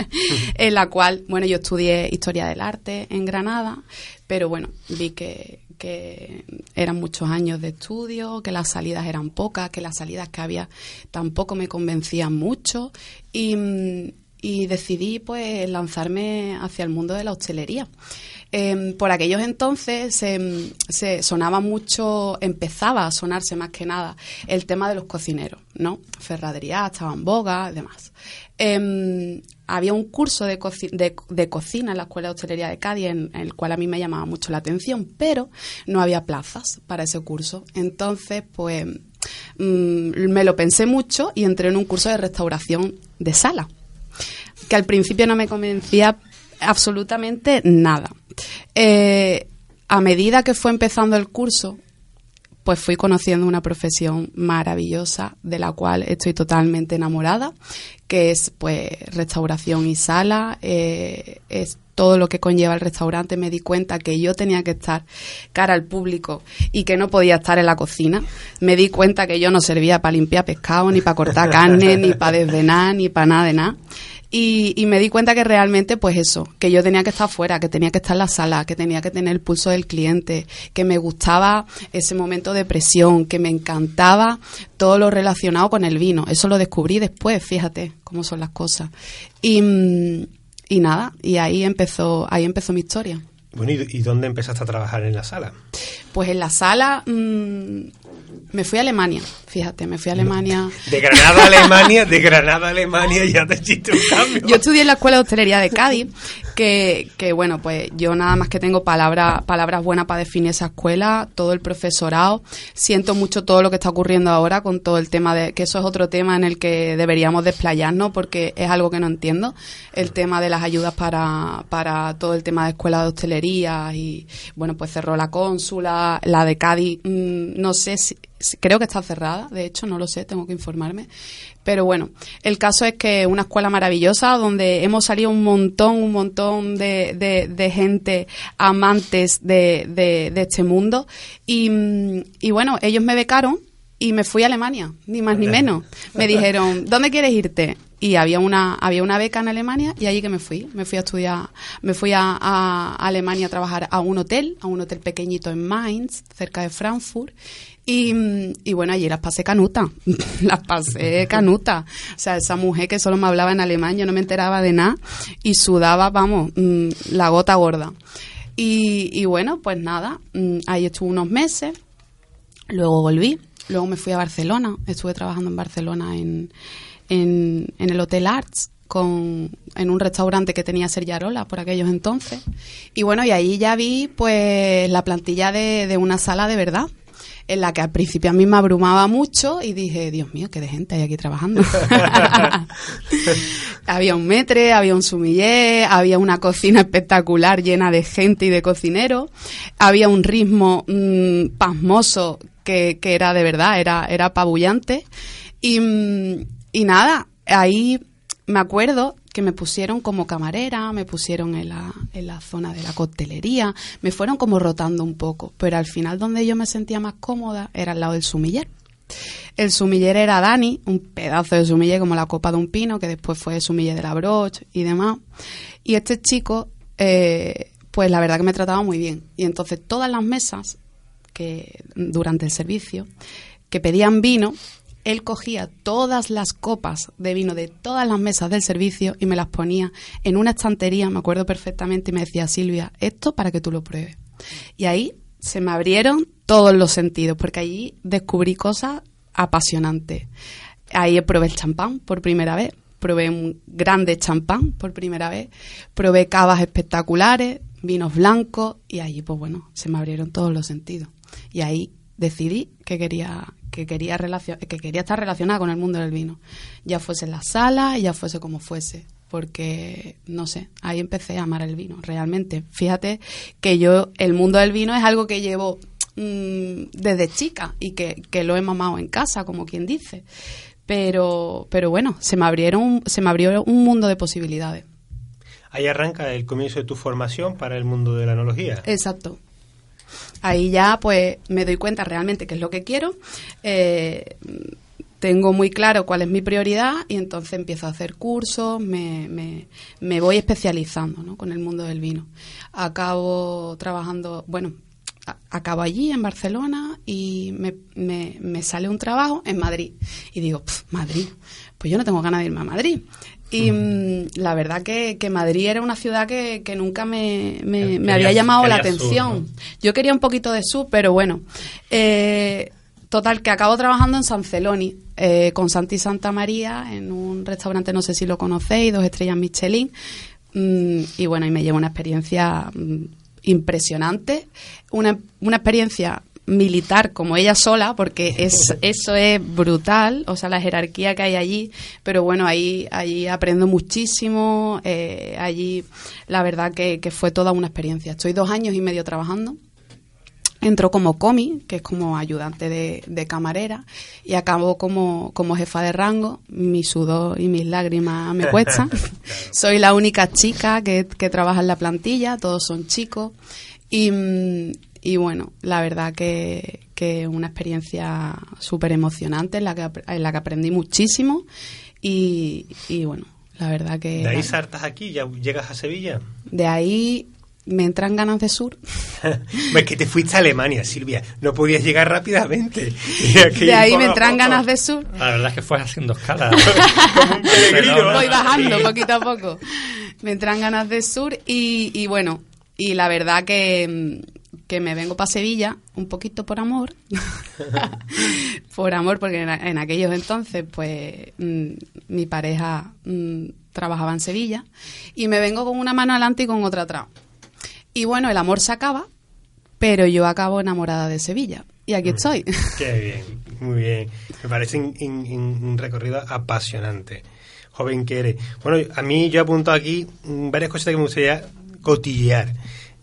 en la cual, bueno, yo estudié Historia del Arte en Granada, pero bueno, vi que, que eran muchos años de estudio, que las salidas eran pocas, que las salidas que había tampoco me convencían mucho. Y, y decidí pues lanzarme hacia el mundo de la hostelería. Em, por aquellos entonces se, sonaba mucho, empezaba a sonarse más que nada el tema de los cocineros, ¿no? Ferradería estaba en boga demás. Em, había un curso de, de, cocina en la Escuela de Hostelería de Cádiz en, el cual a mí me llamaba mucho la atención, pero no había plazas para ese curso. Entonces, pues mm, me lo pensé mucho y entré en un curso de restauración de sala, que al principio no me convencía absolutamente nada. Eh, a medida que fue empezando el curso, pues fui conociendo una profesión maravillosa de la cual estoy totalmente enamorada, que es pues restauración y sala, eh, es todo lo que conlleva el restaurante, me di cuenta que yo tenía que estar cara al público y que no podía estar en la cocina. Me di cuenta que yo no servía para limpiar pescado, ni para cortar carne, ni para desvenar, ni para nada de nada. Y, me di cuenta que realmente, pues eso, que yo tenía que estar fuera, que tenía que estar en la sala, que tenía que tener el pulso del cliente, que me gustaba ese momento de presión, que me encantaba todo lo relacionado con el vino. Eso lo descubrí después, fíjate cómo son las cosas. Y, y nada, y ahí empezó, ahí empezó mi historia.
Bueno, ¿y, dónde empezaste a trabajar en la sala?
Pues en la sala mm, me fui a Alemania, fíjate, me fui a Alemania.
De Granada a Alemania, de Granada a Alemania ya te hiciste un cambio.
Yo estudié en la Escuela de Hostelería de Cádiz, que, que bueno, pues yo nada más que tengo palabras palabras buenas para definir esa escuela, todo el profesorado. Siento mucho todo lo que está ocurriendo ahora con todo el tema de, que eso es otro tema en el que deberíamos desplayarnos porque es algo que no entiendo, el tema de las ayudas para, para todo el tema de escuela de hostelería y bueno, pues cerró la cónsula, la de Cádiz, mm, no sé si creo que está cerrada, de hecho, no lo sé, tengo que informarme. Pero bueno, el caso es que una escuela maravillosa donde hemos salido un montón, un montón de, de, gente amantes de, de, este mundo. Y, y bueno, ellos me becaron y me fui a Alemania, ni más ni menos. Me dijeron, ¿dónde quieres irte? y había una había una beca en Alemania y allí que me fui me fui a estudiar me fui a, a, Alemania a trabajar a un hotel a un hotel pequeñito en Mainz cerca de Frankfurt y, bueno, allí las pasé canuta, las pasé canuta. O sea, esa mujer que solo me hablaba en alemán, yo no me enteraba de nada y sudaba, vamos, mm, la gota gorda. Y, bueno, pues nada, mm, ahí estuve unos meses, luego volví, luego me fui a Barcelona, estuve trabajando en Barcelona en, en, el Hotel Arts. Con, en un restaurante que tenía Sergiarola por aquellos entonces. Y bueno, y ahí ya vi pues la plantilla de, de una sala de verdad en la que al principio a mí me abrumaba mucho y dije, Dios mío, qué de gente hay aquí trabajando. había un metre, había un sumiller, había una cocina espectacular llena de gente y de cocineros, había un ritmo mm, pasmoso que, que, era de verdad, era, era apabullante. Y, mm, y nada, ahí me acuerdo que me pusieron como camarera, me pusieron en la, en la zona de la coctelería, me fueron como rotando un poco, pero al final donde yo me sentía más cómoda era al lado del sumiller. El sumiller era Dani, un pedazo de sumiller como la copa de un pino, que después fue sumiller de la broche y demás. Y este chico, eh, pues la verdad que me trataba muy bien. Y entonces todas las mesas que durante el servicio que pedían vino, él cogía todas las copas de vino de todas las mesas del servicio y me las ponía en una estantería, me acuerdo perfectamente, y me decía, Silvia, esto para que tú lo pruebes. Y ahí se me abrieron todos los sentidos, porque allí descubrí cosas apasionantes. Ahí probé el champán por primera vez, probé un grande champán por primera vez, probé cavas espectaculares, vinos blancos, y allí, pues bueno, se me abrieron todos los sentidos. Y ahí decidí que quería que quería, que quería estar relacionada con el mundo del vino. Ya fuese en la sala, ya fuese como fuese. Porque, no sé, ahí empecé a amar el vino, realmente. Fíjate que yo, el mundo del vino es algo que llevo mm, desde chica y que, que lo he mamado en casa, como quien dice. Pero, pero bueno, se me, abrieron, se me abrió un mundo de posibilidades.
Ahí arranca el comienzo de tu formación para el mundo de la enología.
Exacto, Ahí ya pues me doy cuenta realmente qué es lo que quiero. Eh, tengo muy claro cuál es mi prioridad y entonces empiezo a hacer cursos, me, me, voy especializando ¿no? con el mundo del vino. Acabo trabajando, bueno, acabo allí en Barcelona y me, me, sale un trabajo en Madrid. Y digo, Madrid, pues yo no tengo ganas de irme a Madrid. Y mm, la verdad que, que Madrid era una ciudad que, que nunca me, me- me había llamado la
sur,
atención.
¿no?
Yo quería un poquito de sur, pero bueno. Eh, total, que acabo trabajando en San Celoni eh, con Santi Santa María en un restaurante, no sé si lo conocéis, dos estrellas Michelin. Mm, y bueno, y me llevo una experiencia mm, impresionante, una, una experiencia militar como ella sola, porque es eso es brutal, o sea, la jerarquía que hay allí, pero bueno, ahí, allí aprendo muchísimo, eh, allí la verdad que, que fue toda una experiencia. Estoy dos años y medio trabajando. Entró como comi, que es como ayudante de, de camarera, y acabó como, como jefa de rango. Mi sudor y mis lágrimas me cuestan. Soy la única chica que, que trabaja en la plantilla, todos son chicos. Y, mm, y bueno, la verdad que, que una experiencia súper emocionante en la, que, en la que aprendí muchísimo. Y, y bueno, la verdad que...
De ahí saltas aquí, ya llegas a Sevilla.
de ahí me entran ganas de sur.
Ves que te fuiste a Alemania, Silvia. No podías llegar rápidamente.
De ahí me entran ganas de sur.
La verdad es que fue haciendo escala.
Como un peregrino.
Pero-
Voy bajando poquito a poco. Me entran ganas de sur y, y bueno, y la verdad que, que me vengo para Sevilla un poquito por amor. por amor, porque en, en aquellos entonces, pues mm, mi pareja mm, trabajaba en Sevilla y me vengo con una mano adelante y con otra atrás. Y bueno, el amor se acaba, pero yo acabo enamorada de Sevilla. Y aquí estoy.
Qué bien, muy bien. Me parece in- in- in- un recorrido apasionante. Joven que eres. Bueno, a mí yo he apuntado aquí varias cosas que me gustaría cotillear.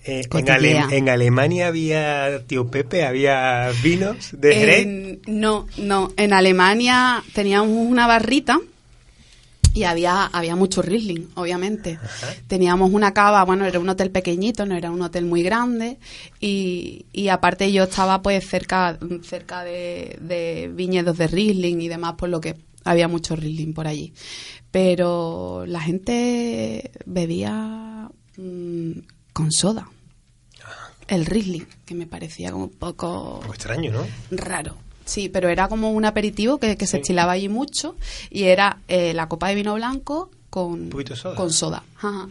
Eh, en,
Cotillea.
Ale- en Alemania había tío Pepe, había vinos de Jerez.
En- no, no. En Alemania teníamos una barrita y había, había mucho Riesling, obviamente. Teníamos una cava, bueno, era un hotel pequeñito, no era un hotel muy grande. Y, y aparte yo estaba pues cerca, cerca de, de viñedos de Riesling y demás, por lo que había mucho Riesling por allí. Pero la gente bebía mm, con soda. El Riesling, que me parecía como un poco
Un poco extraño, ¿no?
raro. Sí, pero era como un aperitivo que, que se estilaba allí mucho y era eh, la copa de vino blanco con,
Un poquito de soda.
con soda. Ajá.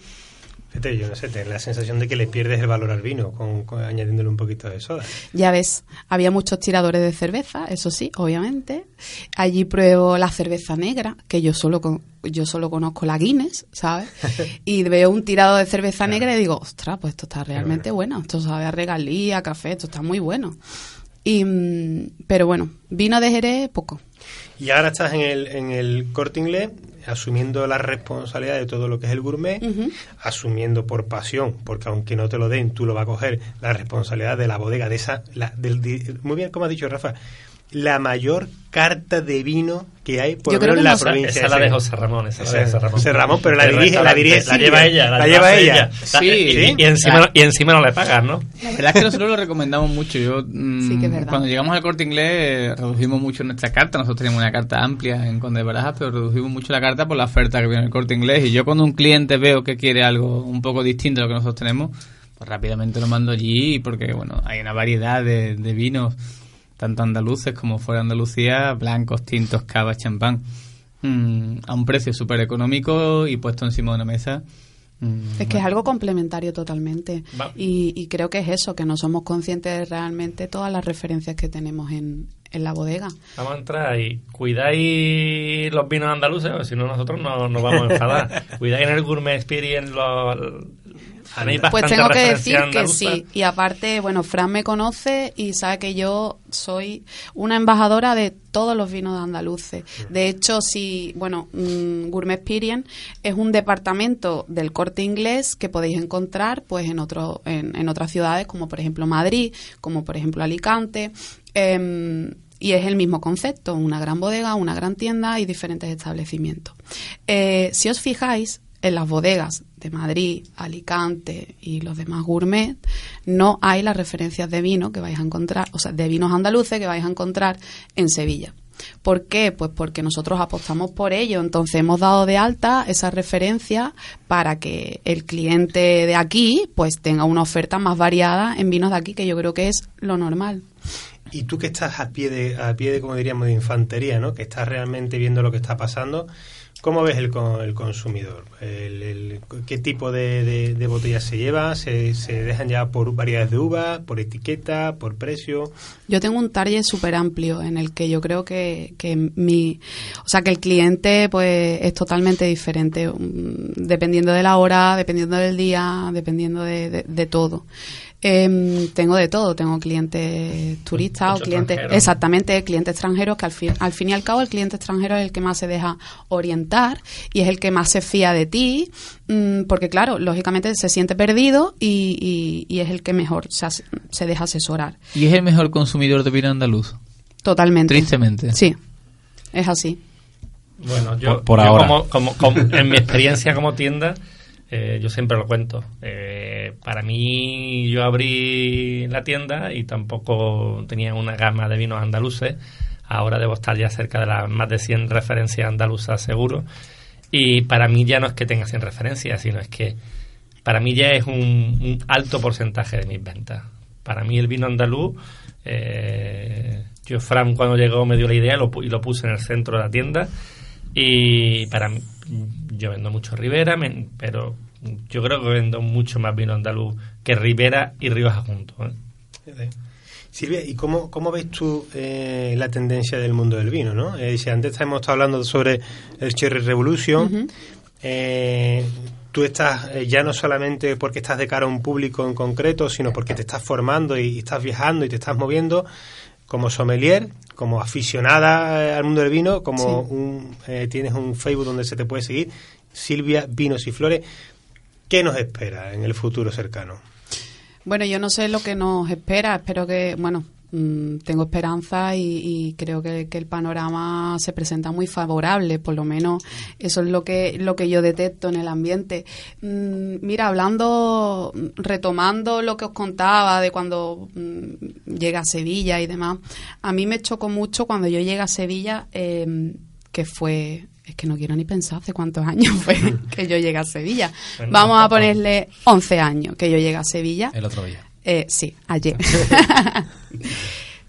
Fíjate, yo no sé, tengo la sensación de que le pierdes el valor al vino con, con- añadiéndole un poquito de soda.
Ya ves, había muchos tiradores de cerveza, eso sí, obviamente. Allí pruebo la cerveza negra, que yo solo con- yo solo conozco la Guinness, ¿sabes? Y veo un tirado de cerveza negra y digo, ostras, pues esto está realmente bueno, esto sabe a regalía, café, esto está muy bueno. Y, mm, pero bueno, vino de Jerez, poco.
Y ahora estás en el, en el corte inglés asumiendo la responsabilidad de todo lo que es el gourmet, asumiendo por pasión, porque aunque no te lo den, tú lo vas a coger, la responsabilidad de la bodega, de esa, la, del, muy bien, como ha dicho Rafa, la mayor carta de vino que hay por
Yo creo
menos en la
no
provincia.
Esa es la de. José Ramón. Esa es
Esa
la de José Ramón.
José Ramón, pero la dirige- la dirige Silvia.
lleva ella.
La lleva ella.
Sí.
y, y encima, y encima no le pagas, ¿no?
La verdad es que nosotros lo recomendamos mucho. Yo, mm,
Sí que es verdad.
Cuando llegamos al corte inglés, eh, redujimos mucho nuestra carta. Nosotros teníamos una carta amplia en Conde de Barajas, pero redujimos mucho la carta por la oferta que viene en el corte inglés. Y yo, cuando un cliente veo que quiere algo un poco distinto a lo que nosotros tenemos, pues rápidamente lo mando allí, porque bueno, hay una variedad de, de vinos, tanto andaluces como fuera de Andalucía, blancos, tintos, cava, champán, mm, a un precio súper económico y puesto encima de una mesa. mm,
Es que es algo complementario totalmente. Y, y creo que es eso, que no somos conscientes de realmente todas las referencias que tenemos en, en la bodega.
Vamos a entrar ahí. Cuidáis los vinos andaluces, si no nosotros no nos vamos a enfadar. Cuidáis en el Gourmet Experience los...
Pues tengo que decir que sí. Y aparte, bueno, Fran me conoce y sabe que yo soy una embajadora de todos los vinos andaluces. De hecho, si, bueno, mm, Gourmet Experience es un departamento del corte inglés que podéis encontrar pues en, otro, en, en otras ciudades, como por ejemplo Madrid, como por ejemplo Alicante. em, y es el mismo concepto, una gran bodega, una gran tienda y diferentes establecimientos. Eh, si os fijáis, en las bodegas Madrid, Alicante y los demás gourmet, no hay las referencias de vino que vais a encontrar, o sea, de vinos andaluces que vais a encontrar en Sevilla. ¿Por qué? Pues porque nosotros apostamos por ello. Entonces hemos dado de alta esa referencia para que el cliente de aquí pues tenga una oferta más variada en vinos de aquí, que yo creo que es lo normal.
Y tú que estás a pie de, a pie de, como diríamos, de infantería, ¿no? Que estás realmente viendo lo que está pasando, ¿Cómo ves el, el consumidor? ¿Qué tipo de, de- botellas se lleva? ¿Se, se dejan ya por variedades de uva, por etiqueta, por precio?
Yo tengo un target súper amplio en el que yo creo que, que mi, o sea, que el cliente pues es totalmente diferente, mm, dependiendo de la hora, dependiendo del día, dependiendo de, de- de todo. Em, tengo de todo, tengo clientes turistas o clientes, exactamente, clientes extranjeros que al fin, al fin y al cabo el cliente extranjero es el que más se deja orientar y es el que más se fía de ti, mm, porque claro, lógicamente se siente perdido y, y- y es el que mejor se, se deja asesorar.
¿Y es el mejor consumidor de vino andaluz?
Totalmente.
Tristemente.
Sí, es así.
Bueno, yo,
Por- por
yo
ahora.
Como, como- como- en mi experiencia como tienda, eh, yo siempre lo cuento. Eh, para mí, yo abrí la tienda y tampoco tenía una gama de vinos andaluces. Ahora debo estar ya cerca de las más de 100 referencias andaluzas seguro. Y para mí ya no es que tenga 100 referencias, sino es que para mí ya es un, alto porcentaje de mis ventas. Para mí el vino andaluz, eh, yo Fran cuando llegó me dio la idea lo y lo puse en el centro de la tienda y para mí, yo vendo mucho Ribera, men- pero yo creo que vendo mucho más vino andaluz que Ribera y Rioja juntos. ¿eh?
Silvia, ¿y cómo, cómo ves tú eh, la tendencia del mundo del vino? ¿no? Eh, si antes hemos estado hablando sobre el Cherry Revolution,
Ujú.
eh, tú estás eh, ya no solamente porque estás de cara a un público en concreto, sino porque te estás formando y, estás viajando y te estás moviendo como sommelier, como aficionada eh, al mundo del vino, como
Sí.
un, eh, tienes un Facebook donde se te puede seguir, Silvia Vinos y Flores. ¿Qué nos espera en el futuro cercano?
Bueno, yo no sé lo que nos espera, espero que, bueno, mm, tengo esperanza y, y creo que, que el panorama se presenta muy favorable, por lo menos eso es lo que, lo que yo detecto en el ambiente. Mm, mira, hablando, retomando lo que os contaba de cuando mm, llega a Sevilla y demás, a mí me chocó mucho cuando yo llegué a Sevilla, eh, que fue... Es que no quiero ni pensar hace cuántos años fue que yo llegué a Sevilla.
Bueno,
Vamos a ponerle 11 años que yo llegué a Sevilla.
El otro día.
Eh, sí, ayer.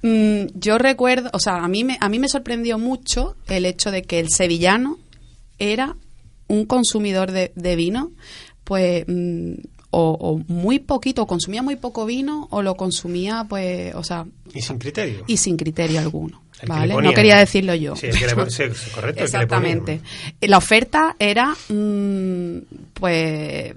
Mm, yo recuerdo, o sea, a mí, me, a mí me sorprendió mucho el hecho de que el sevillano era un consumidor de, de vino, pues, mm, o, o muy poquito, o consumía muy poco vino, o lo consumía, pues, o sea,
Y sin criterio.
y sin criterio alguno.
Que
¿Vale?
le
No quería decirlo yo.
Sí, el que le pon- sí, sí, correcto, el que le ponía.
Exactamente. La oferta era, mm, pues,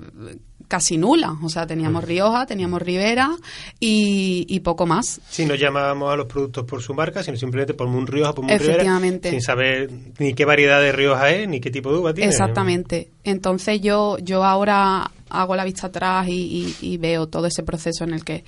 casi nula. O sea,
Mm.
teníamos Rioja, teníamos Ribera y, y poco más.
Si no llamábamos a los productos por su marca, sino simplemente por un Rioja, por un
Efectivamente.
sin saber ni qué variedad de Rioja es, ni qué tipo de uva tiene.
Exactamente. Entonces yo, yo ahora hago la vista atrás y, y- y veo todo ese proceso en el que...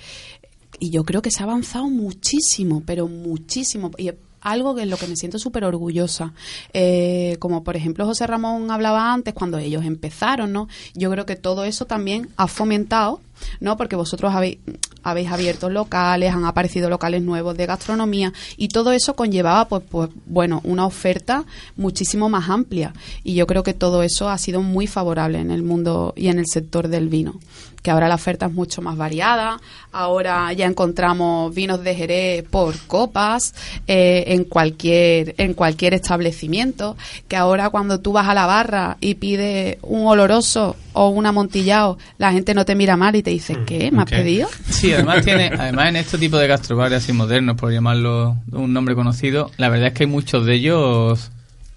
Y yo creo que se ha avanzado muchísimo, pero muchísimo. Y algo es lo que me siento súper orgullosa. Eh, como por ejemplo José Ramón hablaba antes, cuando ellos empezaron, ¿no? Yo creo que todo eso también ha fomentado, ¿no? Porque vosotros habéis, habéis abierto locales, han aparecido locales nuevos de gastronomía y todo eso conllevaba, pues, pues, bueno, una oferta muchísimo más amplia. Y yo creo que todo eso ha sido muy favorable en el mundo y en el sector del vino. Que ahora la oferta es mucho más variada, ahora ya encontramos vinos de Jerez por copas eh, en cualquier en cualquier establecimiento, que ahora cuando tú vas a la barra y pides un oloroso o un amontillado, la gente no te mira mal y te dice, ¿qué? ¿Me has pedido?
Sí, además tiene, además en este tipo de gastrobares así modernos, por llamarlo un nombre conocido, la verdad es que hay muchos de ellos,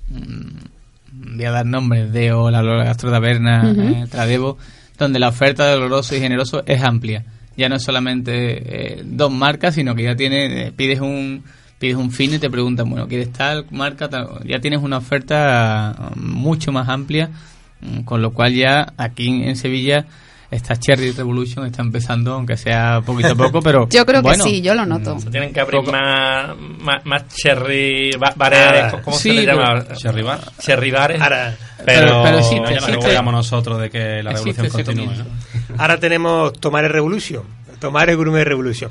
mm, voy a dar nombres, de o la Lola Gastrotaberna,
Ujú.
eh, Tradevo, donde la oferta de oloroso y generoso es amplia. Ya no es solamente eh, dos marcas, sino que ya tiene, eh, pides un pides un fin y te preguntan, bueno, ¿quieres tal marca? Ya tienes una oferta mm, mucho más amplia, mm, con lo cual ya aquí en Sevilla esta Cherry Revolution está empezando, aunque sea poquito a poco, pero
Yo creo
bueno,
que sí, yo lo noto.
Se tienen que abrir más, más, más cherry ba- bares,
Ah,
¿cómo
sí,
se le
pero-
llama?
Cherry bar.
Cherry bares.
Ahora,
pero,
pero sí,
No, ya no
existe-
nosotros de que la revolución continúe. ¿no?
ahora tenemos Tomar el Revolution, Tomar el Gourmet Revolution.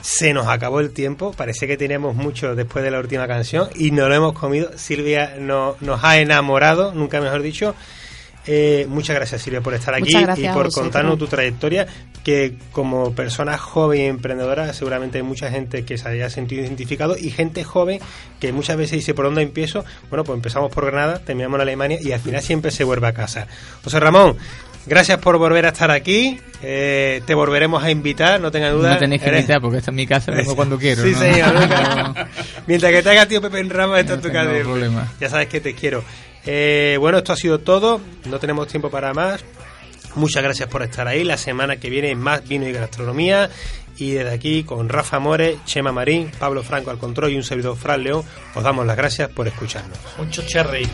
Se nos acabó el tiempo, parece que teníamos mucho después de la última canción y no lo hemos comido. Silvia no- nos ha enamorado, nunca mejor dicho. Eh, muchas gracias Silvia por estar aquí y por contarnos tu trayectoria, que como persona joven y emprendedora seguramente hay mucha gente que se haya sentido identificado y gente joven que muchas veces dice por dónde empiezo, bueno pues empezamos por Granada, terminamos en Alemania y al final siempre se vuelve a casa. José Ramón, Gracias por volver a estar aquí. Eh, te volveremos a invitar, no tenga duda.
No tenéis que invitar porque esta es mi casa, vengo cuando quiero.
Sí, señor. Mientras que te haga tío Pepe en Rama, esto es tu casa. Ya sabes que te quiero. Eh, bueno, esto ha sido todo. No tenemos tiempo para más. Muchas gracias por estar ahí. La semana que viene más vino y gastronomía. Y desde aquí, con Rafa More, Chema Marín, Pablo Franco al control y un servidor Fran León, os damos las gracias por escucharnos.
Mucho cherry.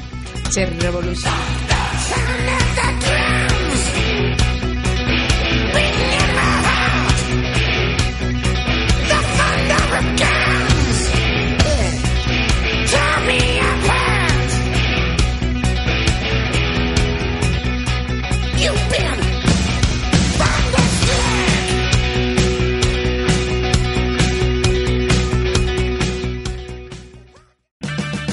Cherry Revolution.